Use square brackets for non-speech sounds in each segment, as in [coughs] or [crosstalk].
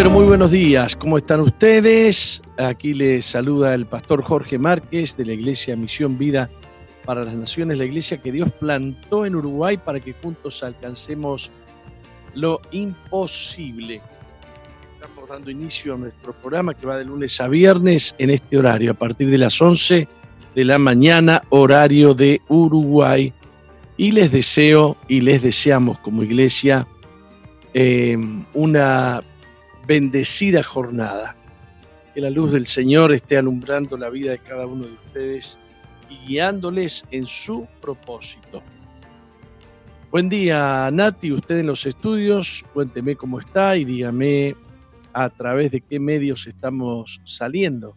Pero muy buenos días. ¿Cómo están ustedes? Aquí les saluda el pastor Jorge Márquez de la Iglesia Misión Vida para las Naciones, la iglesia que Dios plantó en Uruguay para que juntos alcancemos lo imposible. Estamos dando inicio a nuestro programa que va de lunes a viernes en este horario, a partir de las 11 de la mañana, horario de Uruguay. Y les deseo y les deseamos como iglesia eh, una bendecida jornada. Que la luz del Señor esté alumbrando la vida de cada uno de ustedes y guiándoles en su propósito. Buen día, Nati, usted en los estudios, cuénteme cómo está y dígame a través de qué medios estamos saliendo.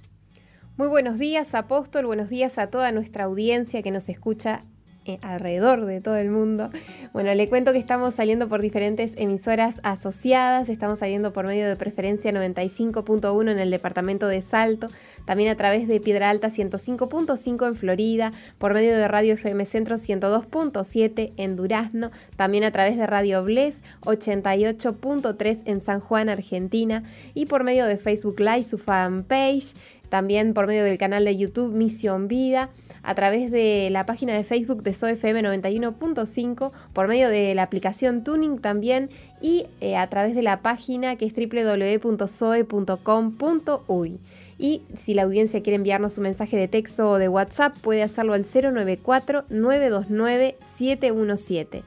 Muy buenos días, apóstol, buenos días a toda nuestra audiencia que nos escucha eh, alrededor de todo el mundo. Bueno, le cuento que estamos saliendo por diferentes emisoras asociadas, estamos saliendo por medio de preferencia 95.1 en el departamento de Salto, también a través de Piedra Alta 105.5 en Florida, por medio de Radio FM Centro 102.7 en Durazno, también a través de Radio Bles 88.3 en San Juan, Argentina, y por medio de Facebook Live, su fanpage, también por medio del canal de YouTube Misión Vida, a través de la página de Facebook de SOFM 91.5, por medio de la aplicación Tuning también y eh, a través de la página que es www.soe.com.uy. Y si la audiencia quiere enviarnos un mensaje de texto o de WhatsApp, puede hacerlo al 094-929-717.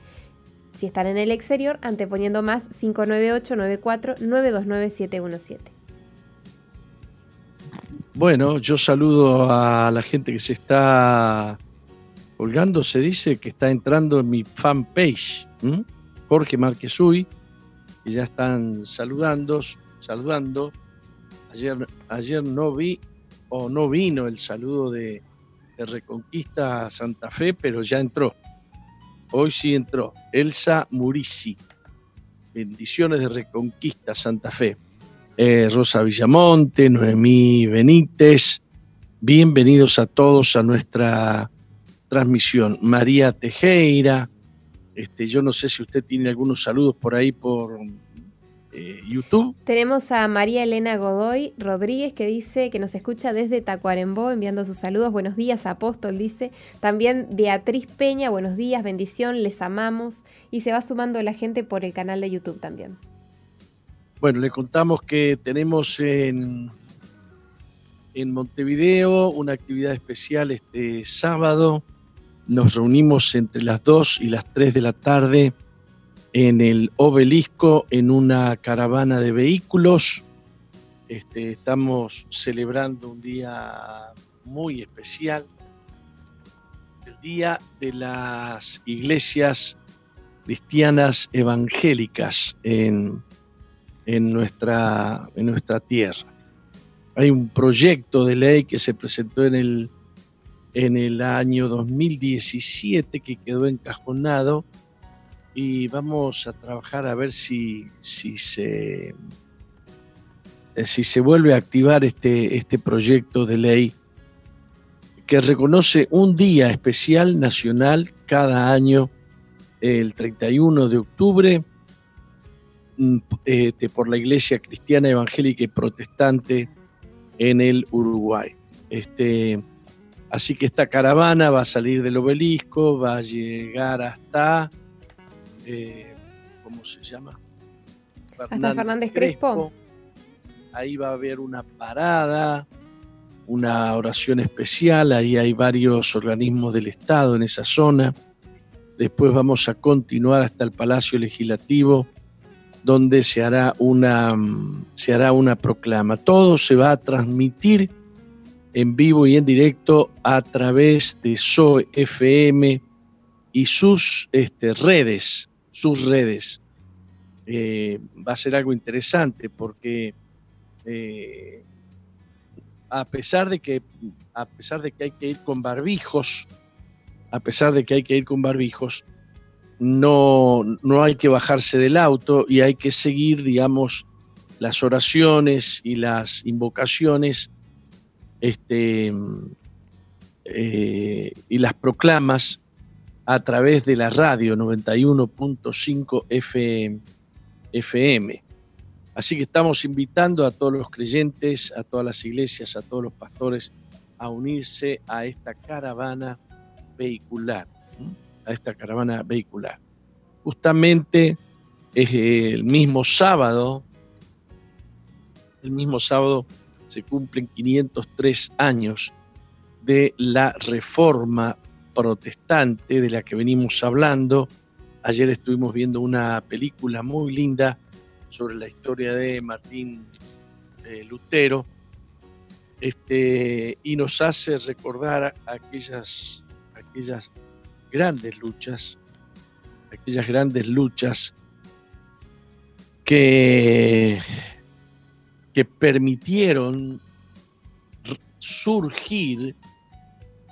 Si están en el exterior, anteponiendo más 598 94 929 717 bueno, yo saludo a la gente que se está colgando, se dice que está entrando en mi fanpage, Jorge Márquez Uy, y ya están saludando, saludando. Ayer, ayer no vi o no vino el saludo de, Reconquista Santa Fe, pero ya entró. Hoy sí entró. Elsa Murici. Bendiciones de Reconquista Santa Fe. Eh, Rosa Villamonte, Noemí Benítez. Bienvenidos a todos a nuestra transmisión. María Tejera. Este, yo no sé si usted tiene algunos saludos por ahí por eh, YouTube. Tenemos a María Elena Godoy Rodríguez que dice que nos escucha desde Tacuarembó enviando sus saludos. Buenos días, apóstol, dice. También Beatriz Peña, buenos días, bendición, les amamos. Y se va sumando la gente por el canal de YouTube también. Bueno, le contamos que tenemos en, en Montevideo una actividad especial este sábado. Nos reunimos entre las 2 y las 3 de la tarde en el obelisco en una caravana de vehículos. Este, estamos celebrando un día muy especial, el Día de las Iglesias Cristianas Evangélicas en en nuestra, en nuestra tierra. Hay un proyecto de ley que se presentó en el, en el año 2017 que quedó encajonado y vamos a trabajar a ver si, si, se, eh, si se vuelve a activar este, este proyecto de ley que reconoce un día especial nacional cada año, el 31 de octubre, este, por la Iglesia Cristiana Evangélica y Protestante en el Uruguay. Este, así que esta caravana va a salir del obelisco, va a llegar hasta, eh, ¿cómo se llama? Hasta Fernández Crespo. Ahí va a haber una parada, una oración especial, ahí hay varios organismos del Estado en esa zona. Después vamos a continuar hasta el Palacio Legislativo, donde se hará una, se hará una proclama. Todo se va a transmitir en vivo y en directo a través de SOE FM y sus este, redes, sus redes. Eh, va a ser algo interesante porque eh, a pesar de que a pesar de que hay que ir con barbijos, a pesar de que hay que ir con barbijos, no, no hay que bajarse del auto y hay que seguir, digamos, las oraciones y las invocaciones este, eh, y las proclamas a través de la radio 91.5 FM. Así que estamos invitando a todos los creyentes, a todas las iglesias, a todos los pastores a unirse a esta caravana vehicular, a esta caravana vehicular. Justamente es el mismo sábado, el mismo sábado se cumplen 503 años de la reforma protestante de la que venimos hablando. Ayer estuvimos viendo una película muy linda sobre la historia de Martín eh, Lutero este, y nos hace recordar aquellas, aquellas grandes luchas, aquellas grandes luchas que, que permitieron surgir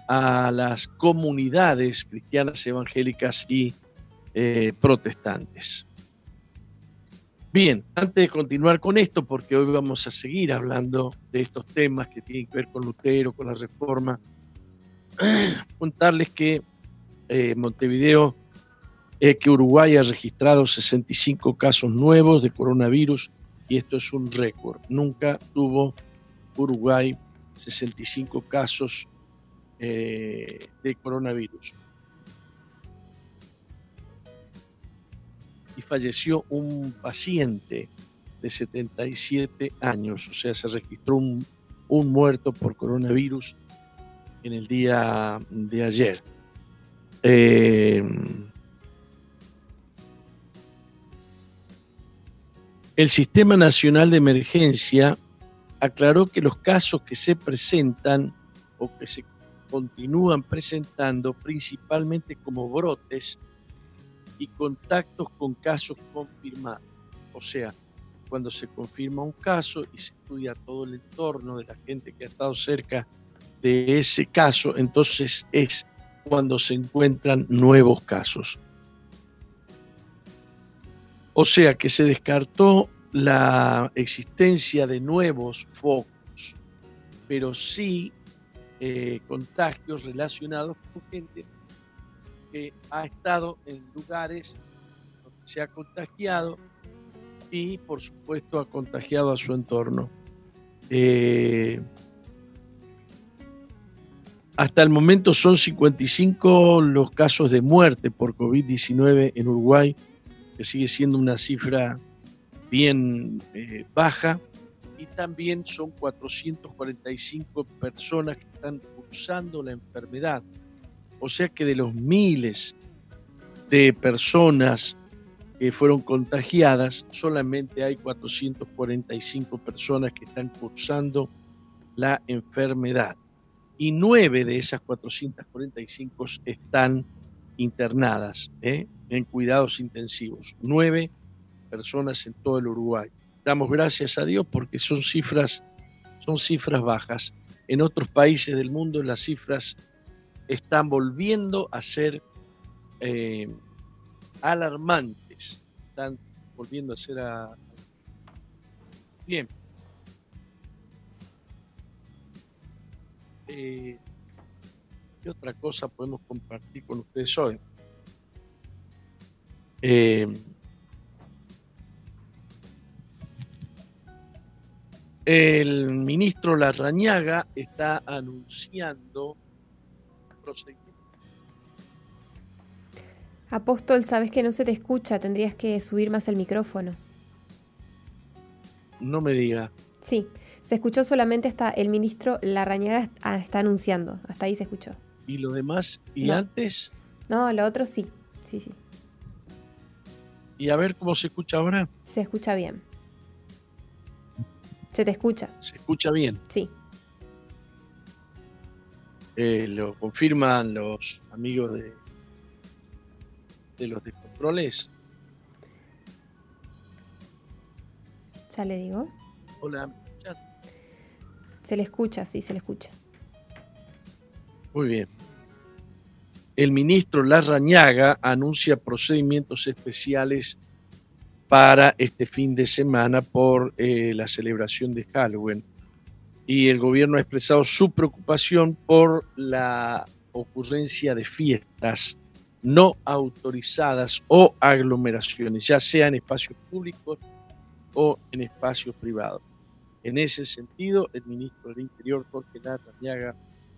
a las comunidades cristianas evangélicas y eh, protestantes. Bien, antes de continuar con esto, porque hoy vamos a seguir hablando de estos temas que tienen que ver con Lutero, con la reforma, [clears throat] contarles que eh, Montevideo, eh, que Uruguay ha registrado 65 casos nuevos de coronavirus y esto es un récord. Nunca tuvo Uruguay 65 casos eh, de coronavirus. Y falleció un paciente de 77 años, o sea, se registró un, muerto por coronavirus en el día de ayer. Eh, el Sistema Nacional de Emergencia aclaró que los casos que se presentan o que se continúan presentando principalmente como brotes y contactos con casos confirmados. O sea, cuando se confirma un caso y se estudia todo el entorno de la gente que ha estado cerca de ese caso, entonces es cuando se encuentran nuevos casos. O sea que se descartó la existencia de nuevos focos, pero sí eh, contagios relacionados con gente que ha estado en lugares donde se ha contagiado y por supuesto ha contagiado a su entorno. Eh, hasta el momento son 55 los casos de muerte por COVID-19 en Uruguay, que sigue siendo una cifra bien eh, baja y también son 445 personas que están cursando la enfermedad. O sea que de los miles de personas que fueron contagiadas, solamente hay 445 personas que están cursando la enfermedad. Y nueve de esas 445 están internadas ¿eh? en cuidados intensivos. Nueve personas en todo el Uruguay damos gracias a Dios porque son cifras, son cifras bajas. En otros países del mundo las cifras están volviendo a ser eh, alarmantes, están volviendo a ser a... bien. Eh, ¿Qué otra cosa podemos compartir con ustedes hoy? Eh, El ministro Larrañaga está anunciando Apóstol, sabes que no se te escucha, tendrías que subir más el micrófono. No me diga. Sí, se escuchó solamente hasta el ministro Larrañaga ah, está anunciando, hasta ahí se escuchó. ¿Y lo demás? ¿Y antes? No, lo otro sí, sí, sí. ¿Y a ver cómo se escucha ahora? Se escucha bien. Se te escucha. ¿Se escucha bien? Sí. Eh, lo confirman los amigos de, de los descontroles. Ya le digo. Hola, Se le escucha, sí, se le escucha. Muy bien. El ministro Larrañaga anuncia procedimientos especiales para este fin de semana por eh, la celebración de Halloween. Y el gobierno ha expresado su preocupación por la ocurrencia de fiestas no autorizadas o aglomeraciones, ya sea en espacios públicos o en espacios privados. En ese sentido, el ministro del Interior, Jorge Larrañaga,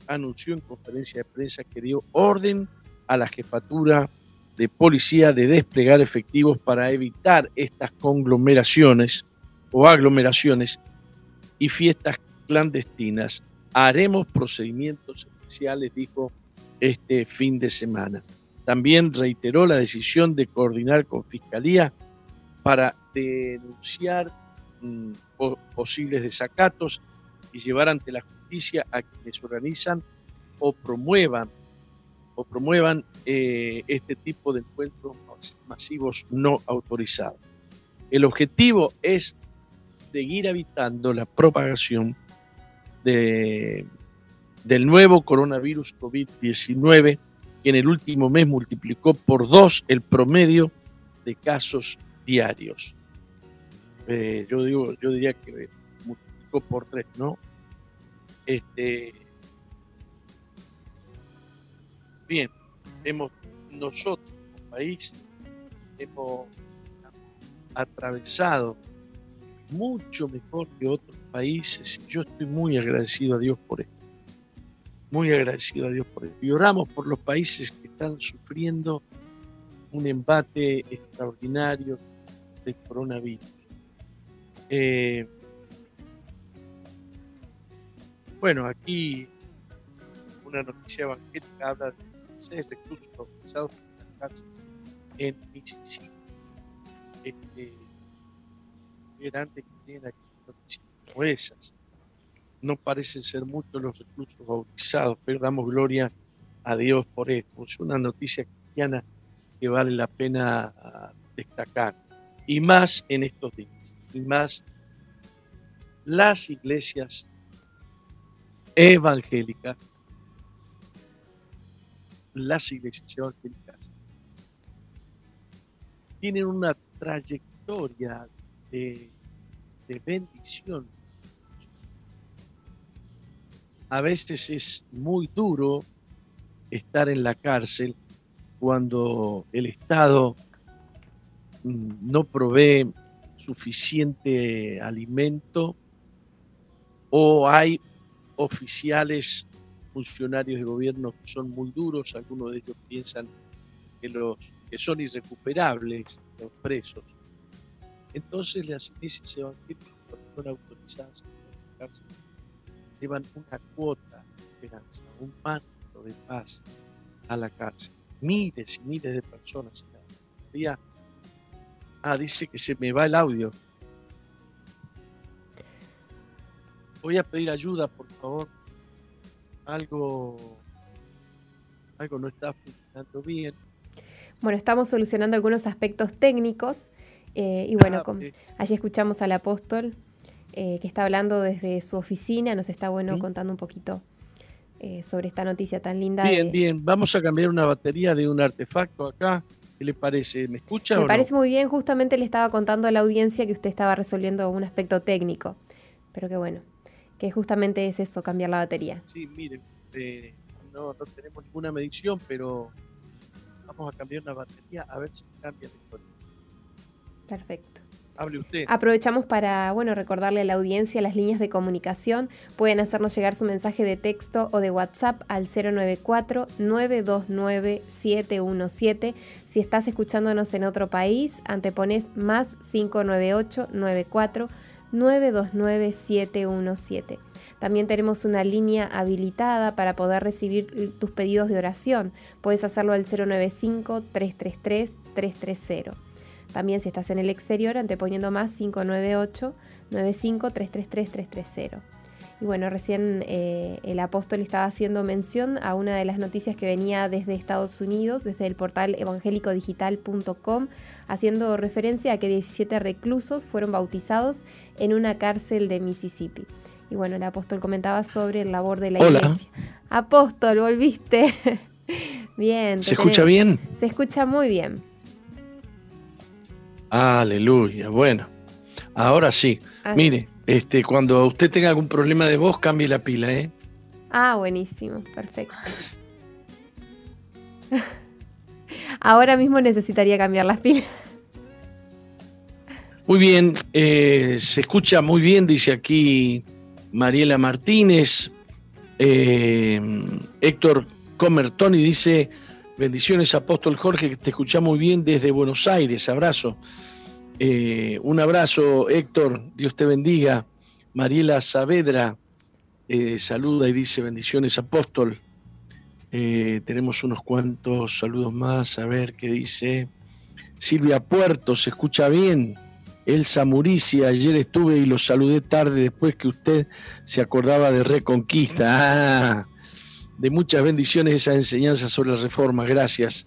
anunció en conferencia de prensa que dio orden a la jefatura de policía de desplegar efectivos para evitar estas conglomeraciones o aglomeraciones y fiestas clandestinas. Haremos procedimientos especiales, dijo este fin de semana. También reiteró la decisión de coordinar con Fiscalía para denunciar posibles desacatos y llevar ante la justicia a quienes organizan o promuevan o promuevan eh, este tipo de encuentros masivos no autorizados. El objetivo es seguir evitando la propagación de, del nuevo coronavirus COVID-19 que en el último mes multiplicó por dos el promedio de casos diarios. Eh, yo digo, yo diría que multiplicó por tres, ¿no? Este, bien, hemos nosotros como país hemos atravesado mucho mejor que otros países. Yo estoy muy agradecido a Dios por esto. Muy agradecido a Dios por esto. Y oramos por los países que están sufriendo un embate extraordinario del coronavirus. Eh, bueno, aquí una noticia evangélica habla de seis reclusos bautizados en Mississippi. Este, grandes que tienen aquí noticias. No parecen ser muchos los reclusos bautizados, pero damos gloria a Dios por esto. Es una noticia cristiana que vale la pena destacar. Y más en estos días. Y más las iglesias evangélicas, las iglesias evangélicas tienen una trayectoria de, de bendición. A veces es muy duro estar en la cárcel cuando el Estado mm, no provee suficiente alimento o hay oficiales, funcionarios de gobierno que son muy duros, algunos de ellos piensan que, los, que son irrecuperables los presos. Entonces las iglesias evangélicas, cuando son autorizadas en la cárcel, llevan una cuota de esperanza, un manto de paz a la cárcel. Miles y miles de personas. Día. Ah, dice que se me va el audio. Voy a pedir ayuda, por favor. Algo, algo no está funcionando bien. Bueno, estamos solucionando algunos aspectos técnicos. Eh, y bueno, ah, allí escuchamos al apóstol eh, que está hablando desde su oficina. Nos está bueno contando un poquito eh, sobre esta noticia tan linda. Bien, bien. Vamos a cambiar una batería de un artefacto acá. ¿Qué le parece? ¿Me escucha? Me parece muy bien. Justamente le estaba contando a la audiencia que usted estaba resolviendo un aspecto técnico. Pero qué bueno que justamente es eso, cambiar la batería. Sí, miren, eh, no, tenemos ninguna medición, pero vamos a cambiar una batería a ver si cambia la historia. Perfecto. Hable usted. Aprovechamos para, bueno, recordarle a la audiencia las líneas de comunicación. Pueden hacernos llegar su mensaje de texto o de WhatsApp al 094-929-717. Si estás escuchándonos en otro país, antepones más 598 94 929 717. También tenemos una línea habilitada para poder recibir tus pedidos de oración. Puedes hacerlo al 095-333-330. También si estás en el exterior, anteponiendo más 598-95-333-330. Y bueno, recién eh, el apóstol estaba haciendo mención a una de las noticias que venía desde Estados Unidos, desde el portal evangélicodigital.com, haciendo referencia a que 17 reclusos fueron bautizados en una cárcel de Mississippi. Y bueno, el apóstol comentaba sobre el labor de la iglesia. Apóstol, volviste. [laughs] bien. ¿Se escucha bien? Se escucha muy bien. Aleluya. Bueno, ahora sí. Mire, este, cuando usted tenga algún problema de voz, cambie la pila, ¿eh? Ah, buenísimo, perfecto. [laughs] Ahora mismo necesitaría cambiar las pilas. Muy bien, eh, se escucha muy bien, dice aquí Mariela Martínez, eh, Héctor Comertoni dice, bendiciones Apóstol Jorge, que te escucha muy bien desde Buenos Aires, abrazo. Eh, un abrazo Héctor, Dios te bendiga. Mariela Saavedra eh, saluda y dice bendiciones Apóstol. tenemos unos cuantos saludos más, a ver qué dice. Silvia Puerto, se escucha bien. Elsa Murici, ayer estuve y lo saludé tarde después que usted se acordaba de Reconquista. Ah, de muchas bendiciones esa enseñanza sobre la reforma, gracias.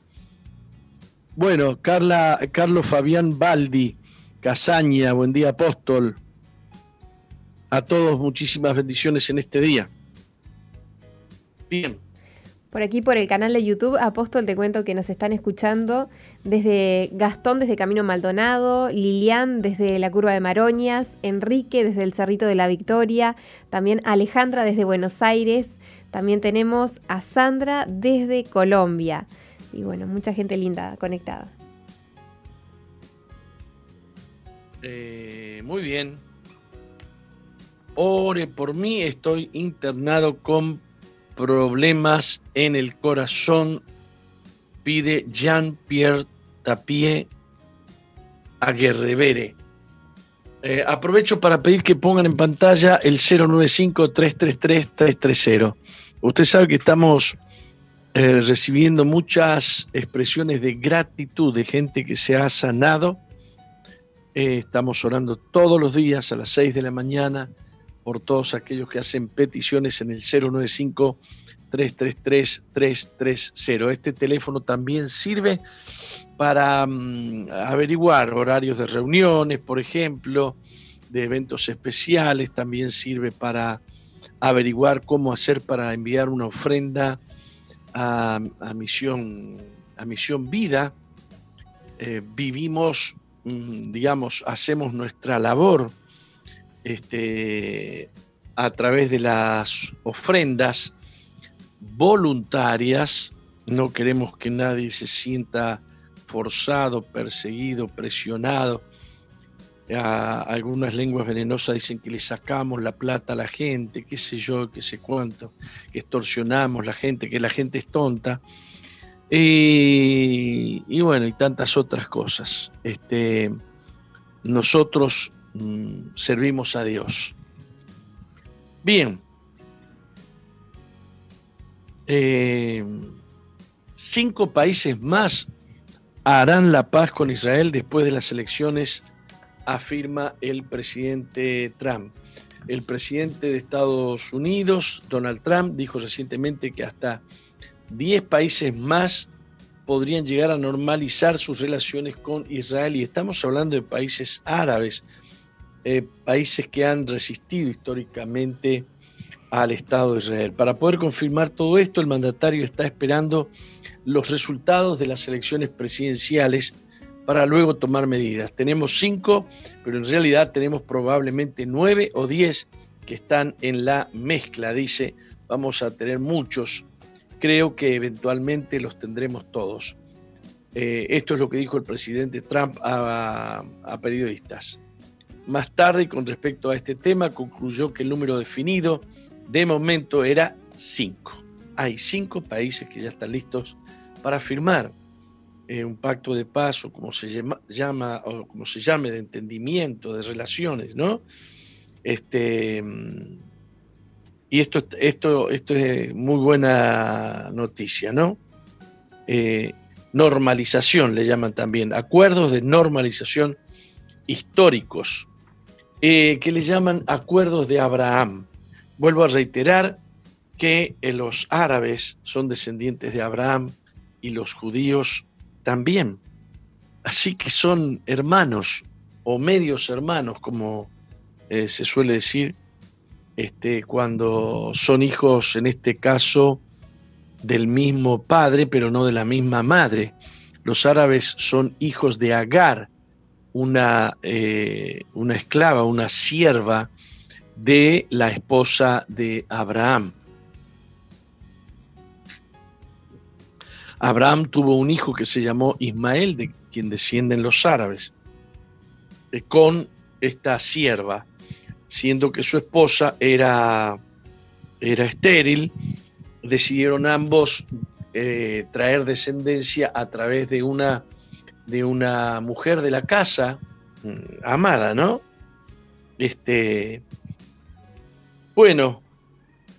Bueno, Carla, Carlos Fabián Baldi, Casaña, buen día apóstol. A todos muchísimas bendiciones en este día. Bien. Por aquí, por el canal de YouTube, Apóstol, te cuento que nos están escuchando desde Gastón, desde Camino Maldonado, Lilian, desde la Curva de Maroñas, Enrique, desde el Cerrito de la Victoria, también Alejandra, desde Buenos Aires, también tenemos a Sandra, desde Colombia. Y bueno, mucha gente linda conectada. Eh, muy bien. Ore por mí, estoy internado con problemas en el corazón, pide Jean-Pierre Tapie a. Eh, aprovecho para pedir que pongan en pantalla el 095-333-330. Usted sabe que estamos eh, recibiendo muchas expresiones de gratitud de gente que se ha sanado. Eh, estamos orando todos los días a las 6 de la mañana por todos aquellos que hacen peticiones en el 095-333-330. Este teléfono también sirve para mm, averiguar horarios de reuniones, por ejemplo, de eventos especiales, también sirve para averiguar cómo hacer para enviar una ofrenda a, misión, a misión vida. Eh, vivimos, mm, digamos, hacemos nuestra labor este, a través de las ofrendas voluntarias. No queremos que nadie se sienta forzado, perseguido, presionado. Algunas lenguas venenosas dicen que le sacamos la plata a la gente, qué sé yo, qué sé cuánto, que extorsionamos la gente, que la gente es tonta. Y, y bueno, y tantas otras cosas. Este, nosotros Mm, servimos a Dios. Bien. Eh, cinco países más harán la paz con Israel después de las elecciones, afirma el presidente Trump. El presidente de Estados Unidos, Donald Trump, dijo recientemente que hasta 10 países más podrían llegar a normalizar sus relaciones con Israel y estamos hablando de países árabes, eh, países que han resistido históricamente al Estado de Israel. Para poder confirmar todo esto, el mandatario está esperando los resultados de las elecciones presidenciales para luego tomar medidas. Tenemos cinco, pero en realidad tenemos probablemente nueve o diez que están en la mezcla. Dice, vamos a tener muchos. Creo que eventualmente los tendremos todos. Eh, esto es lo que dijo el presidente Trump a, a periodistas. Más tarde, con respecto a este tema, concluyó que el número definido de momento era cinco. Hay cinco países que ya están listos para firmar eh, un pacto de paz o como se llama, o como se llame de entendimiento, de relaciones, ¿no? Este, y esto, esto, esto es muy buena noticia, ¿no? Eh, normalización le llaman también, acuerdos de normalización históricos, eh, que le llaman acuerdos de Abraham. Vuelvo a reiterar que los árabes son descendientes de Abraham y los judíos también. Así que son hermanos o medios hermanos, como eh, se suele decir, este, cuando son hijos, en este caso, del mismo padre, pero no de la misma madre. Los árabes son hijos de Agar, una, eh, una esclava, una sierva de la esposa de Abraham. Abraham tuvo un hijo que se llamó Ismael, de quien descienden los árabes, eh, con esta sierva, siendo que su esposa era, era estéril, decidieron ambos eh, traer descendencia a través de una, de una mujer de la casa, mm, amada, ¿no? Este, bueno,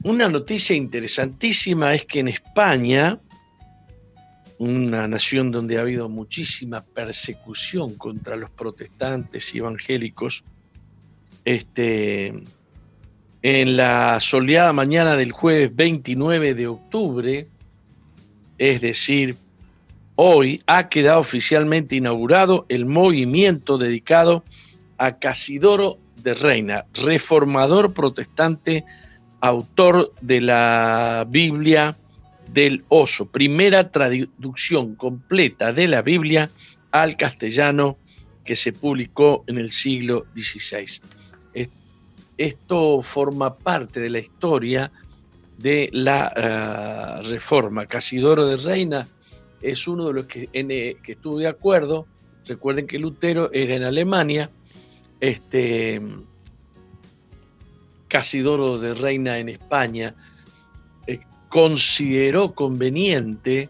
una noticia interesantísima es que en España, una nación donde ha habido muchísima persecución contra los protestantes y evangélicos, este, en la soleada mañana del jueves 29 de octubre, es decir, hoy ha quedado oficialmente inaugurado el movimiento dedicado a Casidoro de Reina, reformador protestante, autor de la Biblia del oso, primera traducción completa de la Biblia al castellano que se publicó en el siglo XVI. Esto forma parte de la historia de la eh, reforma. Casidoro de Reina es uno de los que, eh, que estuvo de acuerdo. Recuerden que Lutero era en Alemania. Este, Casidoro de Reina en España consideró conveniente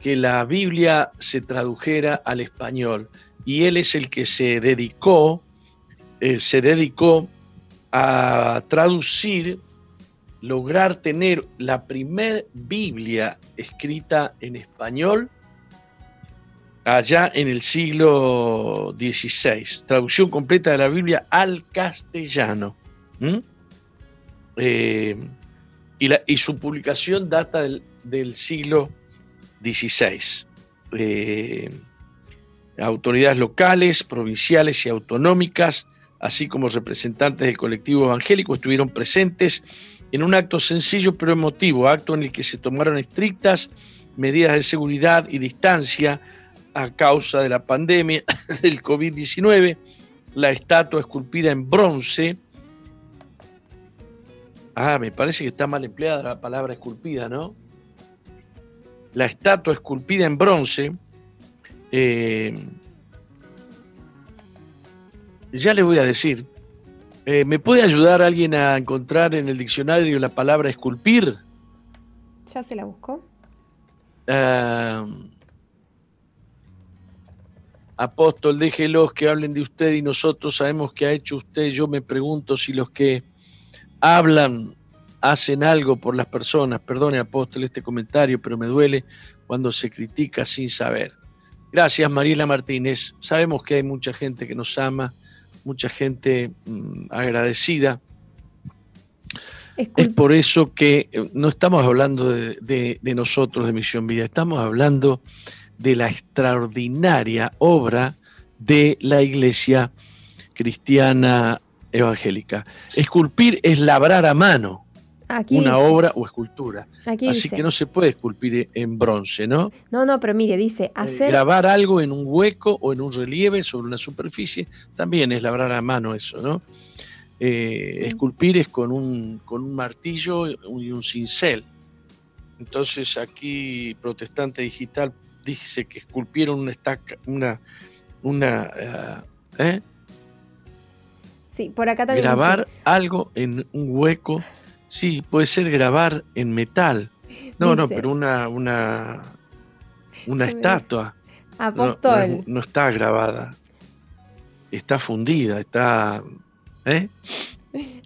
que la Biblia se tradujera al español y él es el que se dedicó, eh, se dedicó a traducir, lograr tener la primer Biblia escrita en español allá en el siglo XVI, traducción completa de la Biblia al castellano y, su publicación data del, siglo XVI. Eh, autoridades locales, provinciales y autonómicas, así como representantes del colectivo evangélico, estuvieron presentes en un acto sencillo pero emotivo, acto en el que se tomaron estrictas medidas de seguridad y distancia a causa de la pandemia [laughs] del COVID-19. La estatua esculpida en bronce Ah, me parece que está mal empleada la palabra esculpida, ¿no? La estatua esculpida en bronce. Eh, ya le voy a decir. Eh, ¿Me puede ayudar alguien a encontrar en el diccionario la palabra esculpir? Ya se la buscó. Ah, apóstol, déjelos que hablen de usted y nosotros sabemos que ha hecho usted. Yo me pregunto si los que hablan, hacen algo por las personas. Perdone, apóstol, este comentario, pero me duele cuando se critica sin saber. Gracias, Mariela Martínez. Sabemos que hay mucha gente que nos ama, mucha gente mm, agradecida. Es por eso que eh, no estamos hablando de, de nosotros, de Misión Vida, estamos hablando de la extraordinaria obra de la Iglesia Cristiana evangélica. Esculpir es labrar a mano una obra o escultura. Así que no se puede esculpir en bronce, ¿no? No, no, pero mire, dice eh, hacer... grabar algo en un hueco o en un relieve sobre una superficie también es labrar a mano eso, ¿no? Eh, esculpir es con un, con un martillo y un cincel. Entonces aquí Protestante Digital dice que esculpieron una estaca, una, una, eh, ¿eh? Sí, por acá también. Grabar algo en un hueco. Sí, puede ser grabar en metal. No, no, pero una, una, una estatua. Apóstol. No, está grabada. Está fundida, está. ¿Eh?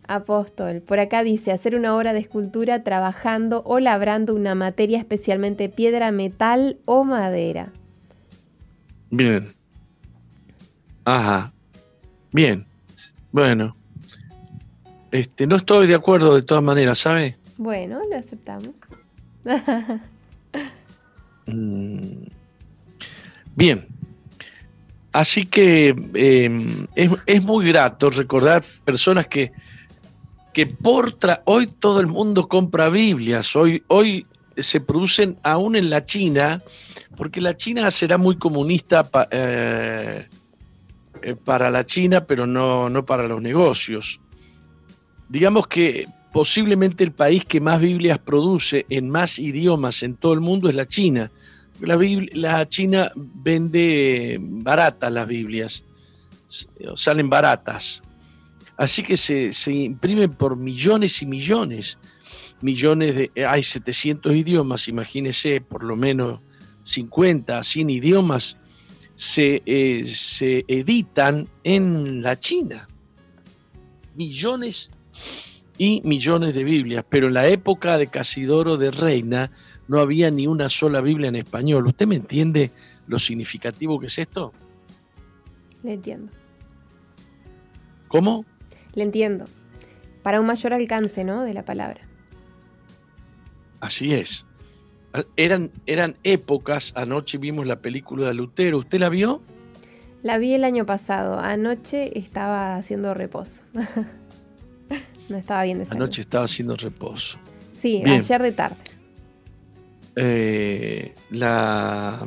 Apóstol. Por acá dice hacer una obra de escultura trabajando o labrando una materia, especialmente piedra, metal o madera. Bien. Ajá. Bien. Bueno. Este, no estoy de acuerdo de todas maneras, ¿sabe? Bueno, lo aceptamos. [laughs] Mm. Bien. Así que em, es, muy grato recordar personas que, que por hoy todo el mundo compra Biblias, hoy, hoy se producen aún en la China, porque la China será muy comunista eh, para la China, pero no, no para los negocios. Digamos que posiblemente el país que más Biblias produce en más idiomas en todo el mundo es la China. La, la China vende baratas las Biblias, salen baratas. Así que se, se, imprimen por millones y millones. Millones de. Hay 700 idiomas, imagínese, por lo menos 50, 100 idiomas se, eh, se editan en la China. Millones y millones de Biblias, pero en la época de Casidoro de Reina no había ni una sola Biblia en español. ¿Usted me entiende lo significativo que es esto? Le entiendo. ¿Cómo? Le entiendo. Para un mayor alcance, ¿no? De la palabra. Así es. Eran, eran épocas, anoche vimos la película de Lutero, ¿usted la vio? La vi el año pasado, anoche estaba haciendo reposo. [laughs] no estaba bien de salud. Anoche estaba haciendo reposo. Sí, ayer de tarde. Eh, la,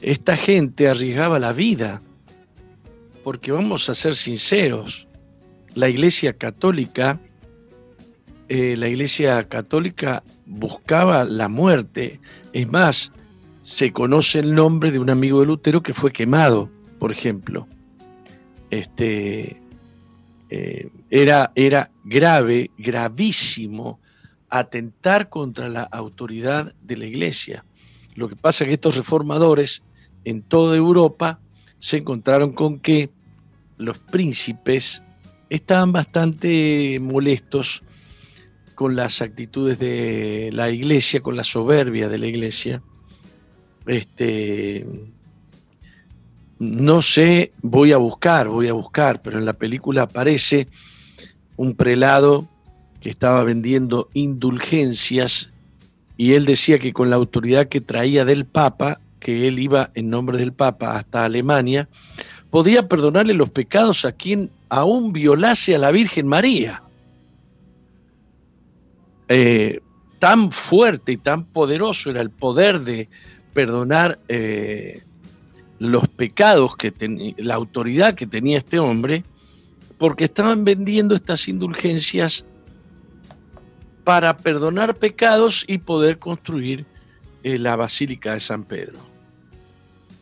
esta gente arriesgaba la vida, porque vamos a ser sinceros, la Iglesia Católica, eh, la Iglesia Católica buscaba la muerte. Es más, se conoce el nombre de un amigo de Lutero que fue quemado, por ejemplo. Este, eh, era, era grave, gravísimo, atentar contra la autoridad de la Iglesia. Lo que pasa es que estos reformadores en toda Europa se encontraron con que los príncipes estaban bastante molestos con las actitudes de la iglesia, con la soberbia de la iglesia. Este, no sé, voy a buscar, voy a buscar, pero en la película aparece un prelado que estaba vendiendo indulgencias y él decía que con la autoridad que traía del Papa, que él iba en nombre del Papa hasta Alemania, podía perdonarle los pecados a quien aún violase a la Virgen María. Eh, tan fuerte y tan poderoso era el poder de perdonar eh, los pecados que tenía, la autoridad que tenía este hombre, porque estaban vendiendo estas indulgencias para perdonar pecados y poder construir eh, la Basílica de San Pedro.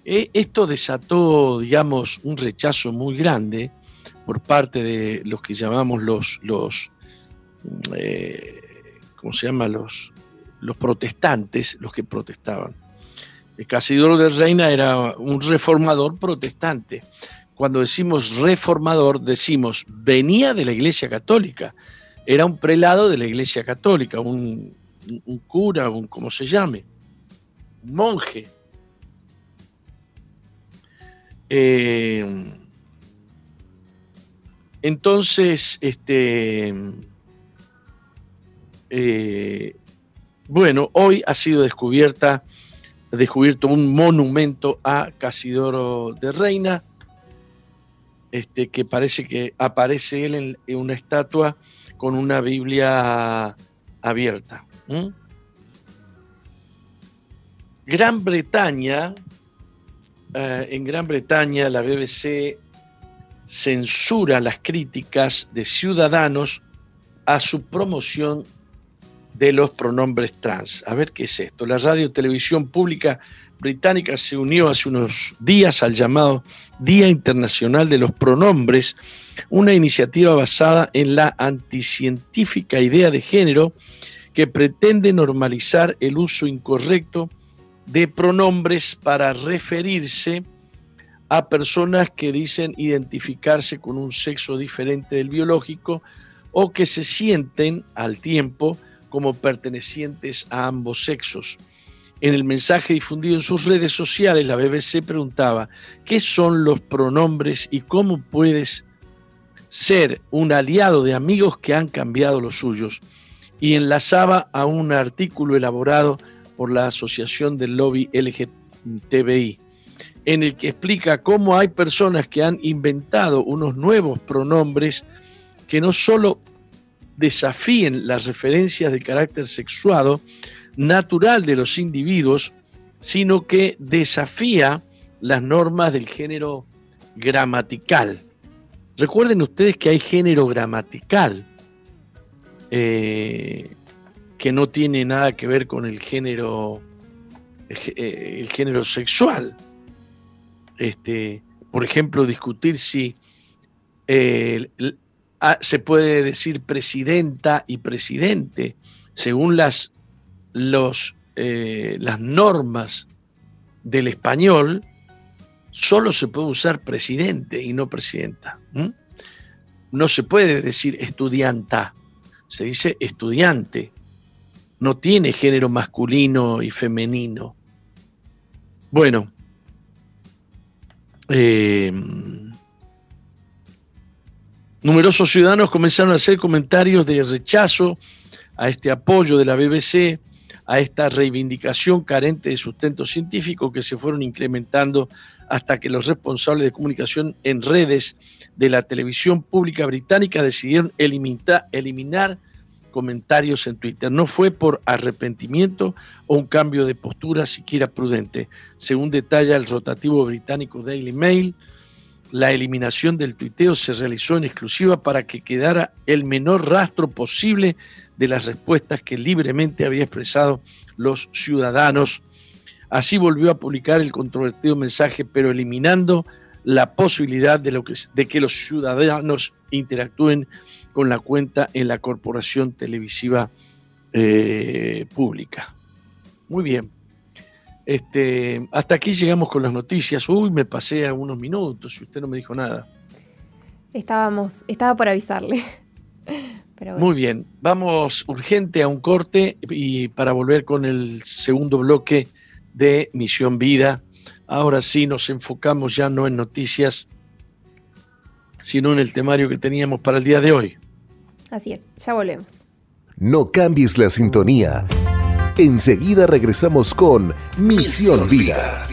esto desató, digamos, un rechazo muy grande por parte de los que llamamos los, los ¿cómo se llama? Los, los protestantes, los que protestaban. Casidoro de Reina era un reformador protestante. Cuando decimos reformador, decimos venía de la Iglesia Católica, era un prelado de la Iglesia Católica, un, cura, un como se llame, un monje. Eh, entonces, este, eh, bueno, hoy ha sido descubierta, descubierto un monumento a Casidoro de Reina, este, que parece que aparece él en, una estatua con una Biblia abierta. Gran Bretaña, eh, en Gran Bretaña la BBC censura las críticas de ciudadanos a su promoción de los pronombres trans. A ver qué es esto. La radio televisión pública británica se unió hace unos días al llamado Día Internacional de los Pronombres, una iniciativa basada en la anticientífica idea de género que pretende normalizar el uso incorrecto de pronombres para referirse a personas que dicen identificarse con un sexo diferente del biológico o que se sienten al tiempo como pertenecientes a ambos sexos. En el mensaje difundido en sus redes sociales, la BBC preguntaba, ¿qué son los pronombres y cómo puedes ser un aliado de amigos que han cambiado los suyos? Y enlazaba a un artículo elaborado por la Asociación del Lobby LGTBI, en el que explica cómo hay personas que han inventado unos nuevos pronombres que no solo desafíen las referencias de carácter sexuado natural de los individuos, sino que desafía las normas del género gramatical. Recuerden ustedes que hay género gramatical, eh, que no tiene nada que ver con el género, eh, el género sexual. Este, por ejemplo, discutir si Ah, se puede decir presidenta y presidente, según las, los, eh, las normas del español, solo se puede usar presidente y no presidenta. No se puede decir estudianta, se dice estudiante. No tiene género masculino y femenino. Bueno, eh, Numerosos ciudadanos comenzaron a hacer comentarios de rechazo a este apoyo de la BBC, a esta reivindicación carente de sustento científico que se fueron incrementando hasta que los responsables de comunicación en redes de la televisión pública británica decidieron eliminar, comentarios en Twitter. No fue por arrepentimiento o un cambio de postura siquiera prudente. Según detalla el rotativo británico Daily Mail, la eliminación del tuiteo se realizó en exclusiva para que quedara el menor rastro posible de las respuestas que libremente había expresado los ciudadanos. Así volvió a publicar el controvertido mensaje, pero eliminando la posibilidad de, lo que, de que los ciudadanos interactúen con la cuenta en la corporación televisiva eh, pública. Muy bien. Este, hasta aquí llegamos con las noticias. Uy, me pasé a unos minutos y usted no me dijo nada. Estábamos, estaba por avisarle. Muy bien, vamos urgente a un corte y para volver con el segundo bloque de Misión Vida. Ahora sí nos enfocamos ya no en noticias, sino en el temario que teníamos para el día de hoy. Así es, ya volvemos. No cambies la sintonía. Enseguida regresamos con Misión Vida.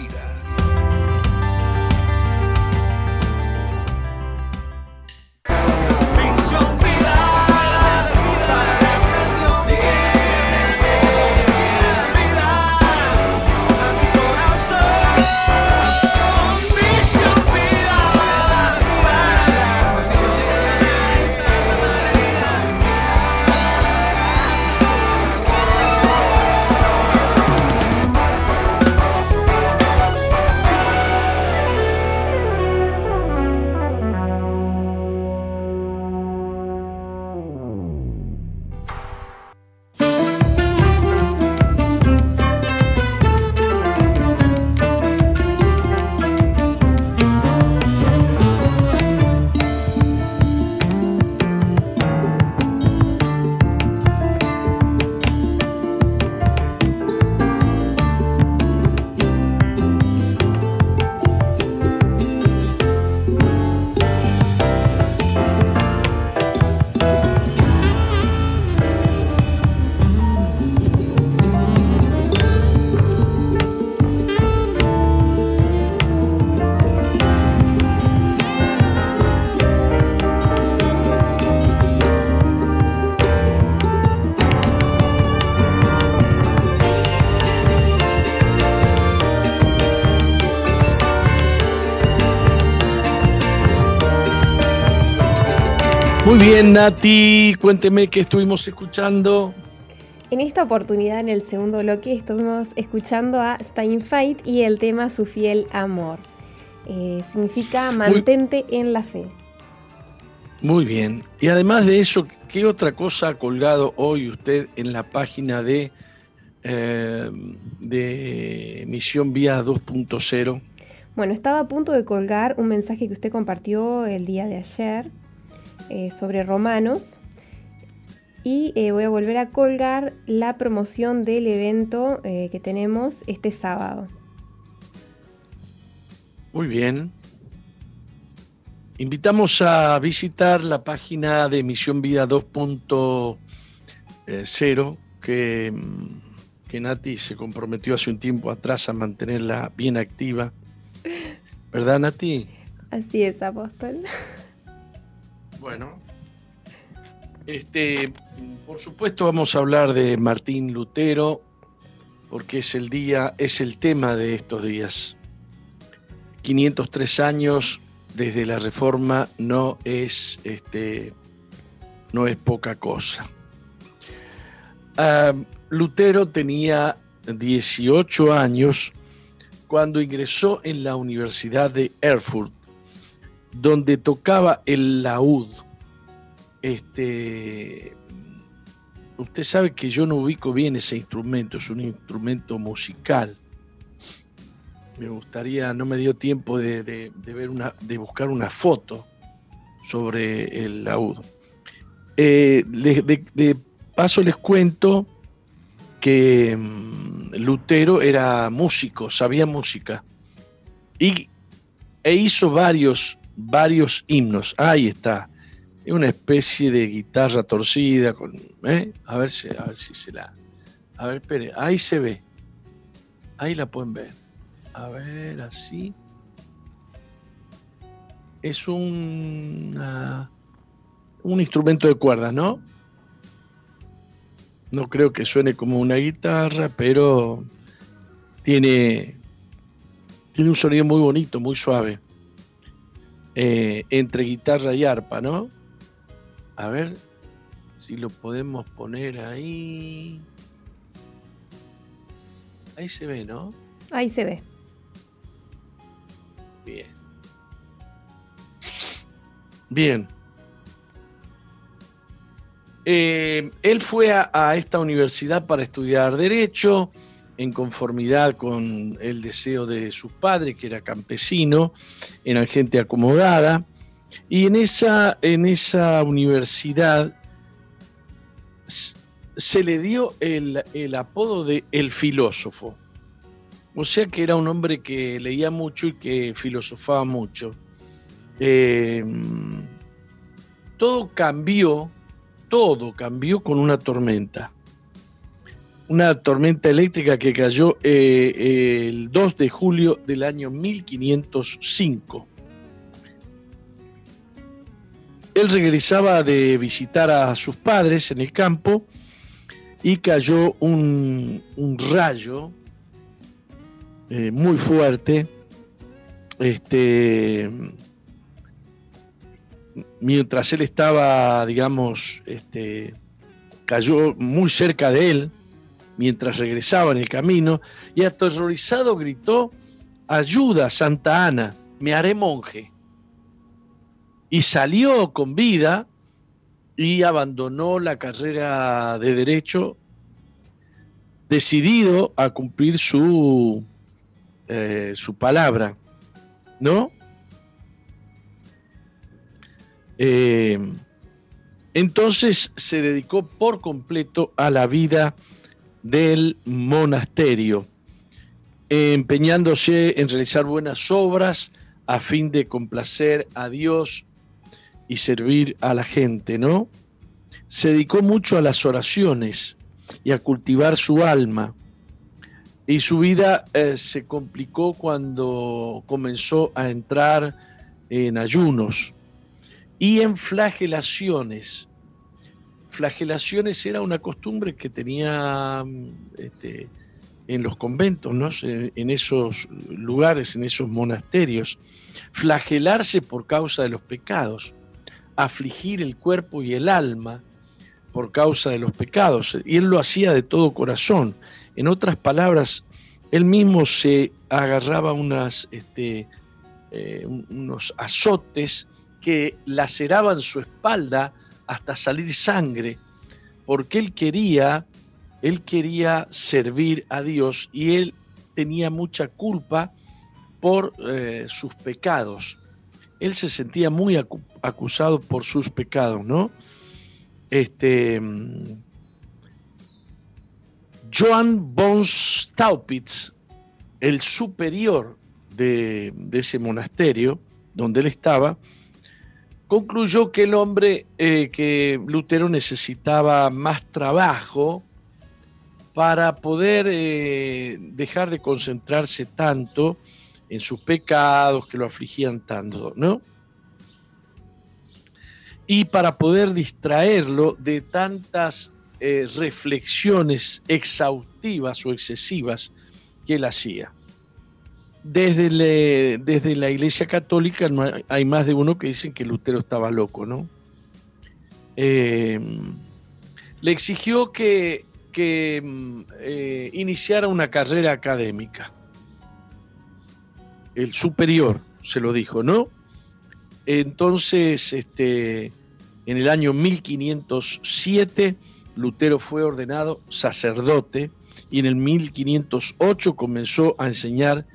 Bien, Nati, cuénteme qué estuvimos escuchando. En esta oportunidad, en el segundo bloque, estuvimos escuchando a Steinfeit y el tema Su fiel amor. Eh, significa mantente en la fe. Muy bien. Y además de eso, ¿qué otra cosa ha colgado hoy usted en la página de, eh, de Misión Vía 2.0? Bueno, estaba a punto de colgar un mensaje que usted compartió el día de ayer eh, sobre romanos. Y eh, voy a volver a colgar la promoción del evento eh, que tenemos este sábado. Muy bien. Invitamos a visitar la página de Misión Vida 2.0 que, mm, que Nati se comprometió hace un tiempo atrás a mantenerla bien activa ¿Verdad, Nati? Así es, apóstol. Bueno, este, por supuesto vamos a hablar de Martín Lutero, porque es el día, es el tema de estos días. 503 años desde la Reforma no es, este, no es poca cosa. Ah, Lutero tenía 18 años cuando ingresó en la Universidad de Erfurt, donde tocaba el laúd. Este, usted sabe que yo no ubico bien ese instrumento, es un instrumento musical. Me gustaría, no me dio tiempo de, ver una, de buscar una foto sobre el laúd. Eh, de paso les cuento que mm, Lutero era músico, sabía música, y, e hizo varios, varios himnos. Ahí está. Es una especie de guitarra torcida. Con, ¿eh? a, ver si, a ver si se la. A ver, espere. Ahí se ve. Ahí la pueden ver. A ver, así. Es un, un instrumento de cuerdas, ¿no? No creo que suene como una guitarra, pero tiene, tiene un sonido muy bonito, muy suave. Eh, entre guitarra y arpa, ¿no? A ver si lo podemos poner ahí. Ahí se ve, ¿no? Ahí se ve. Bien. Bien. Eh, él fue a, esta universidad para estudiar derecho en conformidad con el deseo de su padre, que era campesino, era gente acomodada, y en esa, en esa universidad se le dio el, apodo de el filósofo. O sea que era un hombre que leía mucho y que filosofaba mucho. Eh, todo cambió todo cambió con una tormenta. Una tormenta eléctrica que cayó eh, el 2 de julio del año 1505. Él regresaba de visitar a sus padres en el campo y cayó un, rayo eh, muy fuerte este, mientras él estaba, digamos, este, cayó muy cerca de él, mientras regresaba en el camino, y aterrorizado gritó, ayuda, Santa Ana, me haré monje. Y salió con vida y abandonó la carrera de derecho, decidido a cumplir su, eh, su palabra, ¿no? Eh, entonces se dedicó por completo a la vida del monasterio, empeñándose en realizar buenas obras a fin de complacer a Dios y servir a la gente, ¿no? Se dedicó mucho a las oraciones y a cultivar su alma. Y su vida eh, se complicó cuando comenzó a entrar en ayunos y en flagelaciones. Flagelaciones era una costumbre que tenía este, en los conventos, ¿no? en esos lugares, en esos monasterios, flagelarse por causa de los pecados, afligir el cuerpo y el alma, por causa de los pecados. Y él lo hacía de todo corazón. En otras palabras, él mismo se agarraba unas, este, eh, unos azotes que laceraban su espalda hasta salir sangre, porque él quería, él quería servir a Dios y él tenía mucha culpa por eh, sus pecados. Él se sentía muy acusado por sus pecados, ¿no? Este, mm, Joan von Staupitz, el superior de, ese monasterio donde él estaba, concluyó que el hombre, eh, que Lutero necesitaba más trabajo para poder eh, dejar de concentrarse tanto en sus pecados que lo afligían tanto, ¿no? Y para poder distraerlo de tantas eh, reflexiones exhaustivas o excesivas que él hacía. Desde, desde la Iglesia Católica hay, más de uno que dicen que Lutero estaba loco, ¿no? Eh, le exigió que, que mm, eh, iniciara una carrera académica. El superior se lo dijo, ¿no? Entonces, este, en el año 1507, Lutero fue ordenado sacerdote y en el 1508 comenzó a enseñar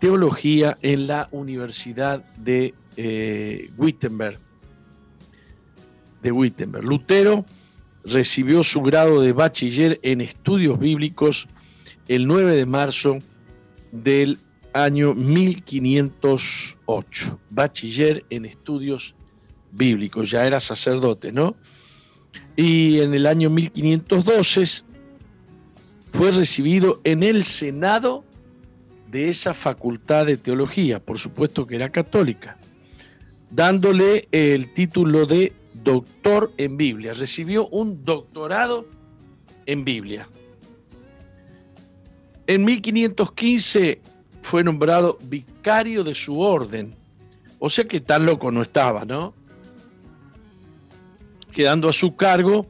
teología en la Universidad de eh, Wittenberg. De Wittenberg. Lutero recibió su grado de bachiller en estudios bíblicos el 9 de marzo del año 1508. Bachiller en estudios bíblicos, ya era sacerdote, ¿no? y en el año 1512 fue recibido en el Senado de esa facultad de teología, por supuesto que era católica, dándole el título de doctor en Biblia. Recibió un doctorado en Biblia. En 1515 fue nombrado vicario de su orden, o sea que tan loco no estaba, ¿no? quedando a su cargo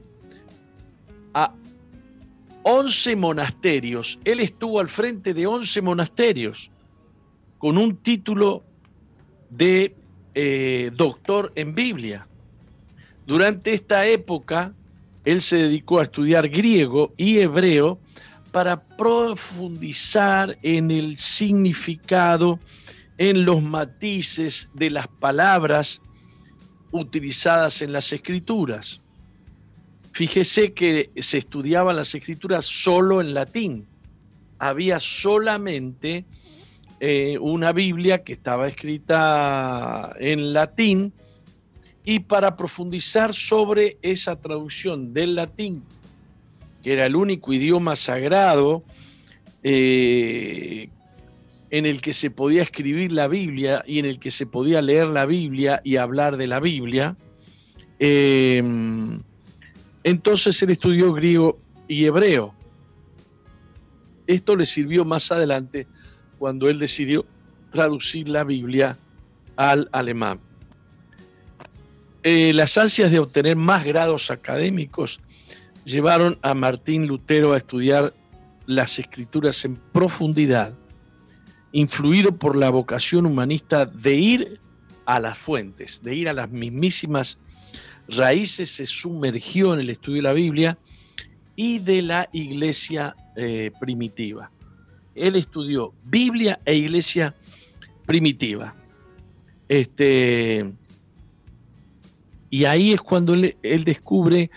11 monasterios. Él estuvo al frente de 11 monasterios con un título de eh, doctor en Biblia. Durante esta época, él se dedicó a estudiar griego y hebreo para profundizar en el significado, en los matices de las palabras utilizadas en las escrituras. Fíjese que se estudiaban las escrituras solo en latín. Había solamente eh, una Biblia que estaba escrita en latín y para profundizar sobre esa traducción del latín, que era el único idioma sagrado eh, en el que se podía escribir la Biblia y en el que se podía leer la Biblia y hablar de la Biblia. Eh, entonces él estudió griego y hebreo. Esto le sirvió más adelante cuando él decidió traducir la Biblia al alemán. Eh, las ansias de obtener más grados académicos llevaron a Martín Lutero a estudiar las escrituras en profundidad influido por la vocación humanista de ir a las fuentes, de ir a las mismísimas raíces, se sumergió en el estudio de la Biblia y de la iglesia eh, primitiva. Él estudió Biblia e iglesia primitiva. Este, y ahí es cuando él, él descubre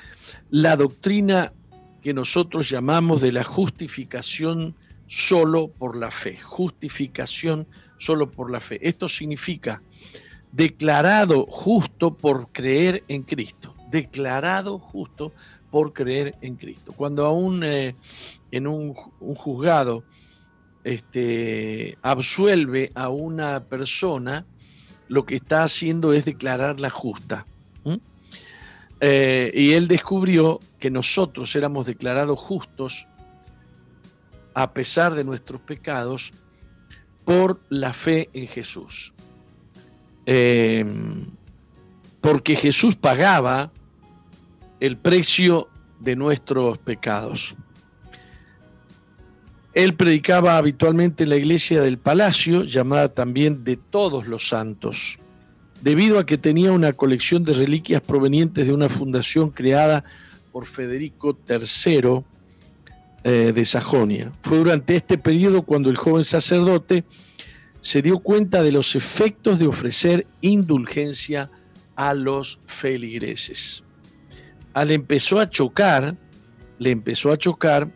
la doctrina que nosotros llamamos de la justificación solo por la fe, justificación solo por la fe. Esto significa declarado justo por creer en Cristo, declarado justo por creer en Cristo. Cuando aún eh, en un, juzgado este, absuelve a una persona, lo que está haciendo es declararla justa. Eh, y él descubrió que nosotros éramos declarados justos a pesar de nuestros pecados, por la fe en Jesús. Em, porque Jesús pagaba el precio de nuestros pecados. Él predicaba habitualmente en la iglesia del palacio, llamada también de todos los santos, debido a que tenía una colección de reliquias provenientes de una fundación creada por Federico III eh, de Sajonia. Fue durante este periodo cuando el joven sacerdote se dio cuenta de los efectos de ofrecer indulgencia a los feligreses. Al empezó a chocar, le empezó a chocar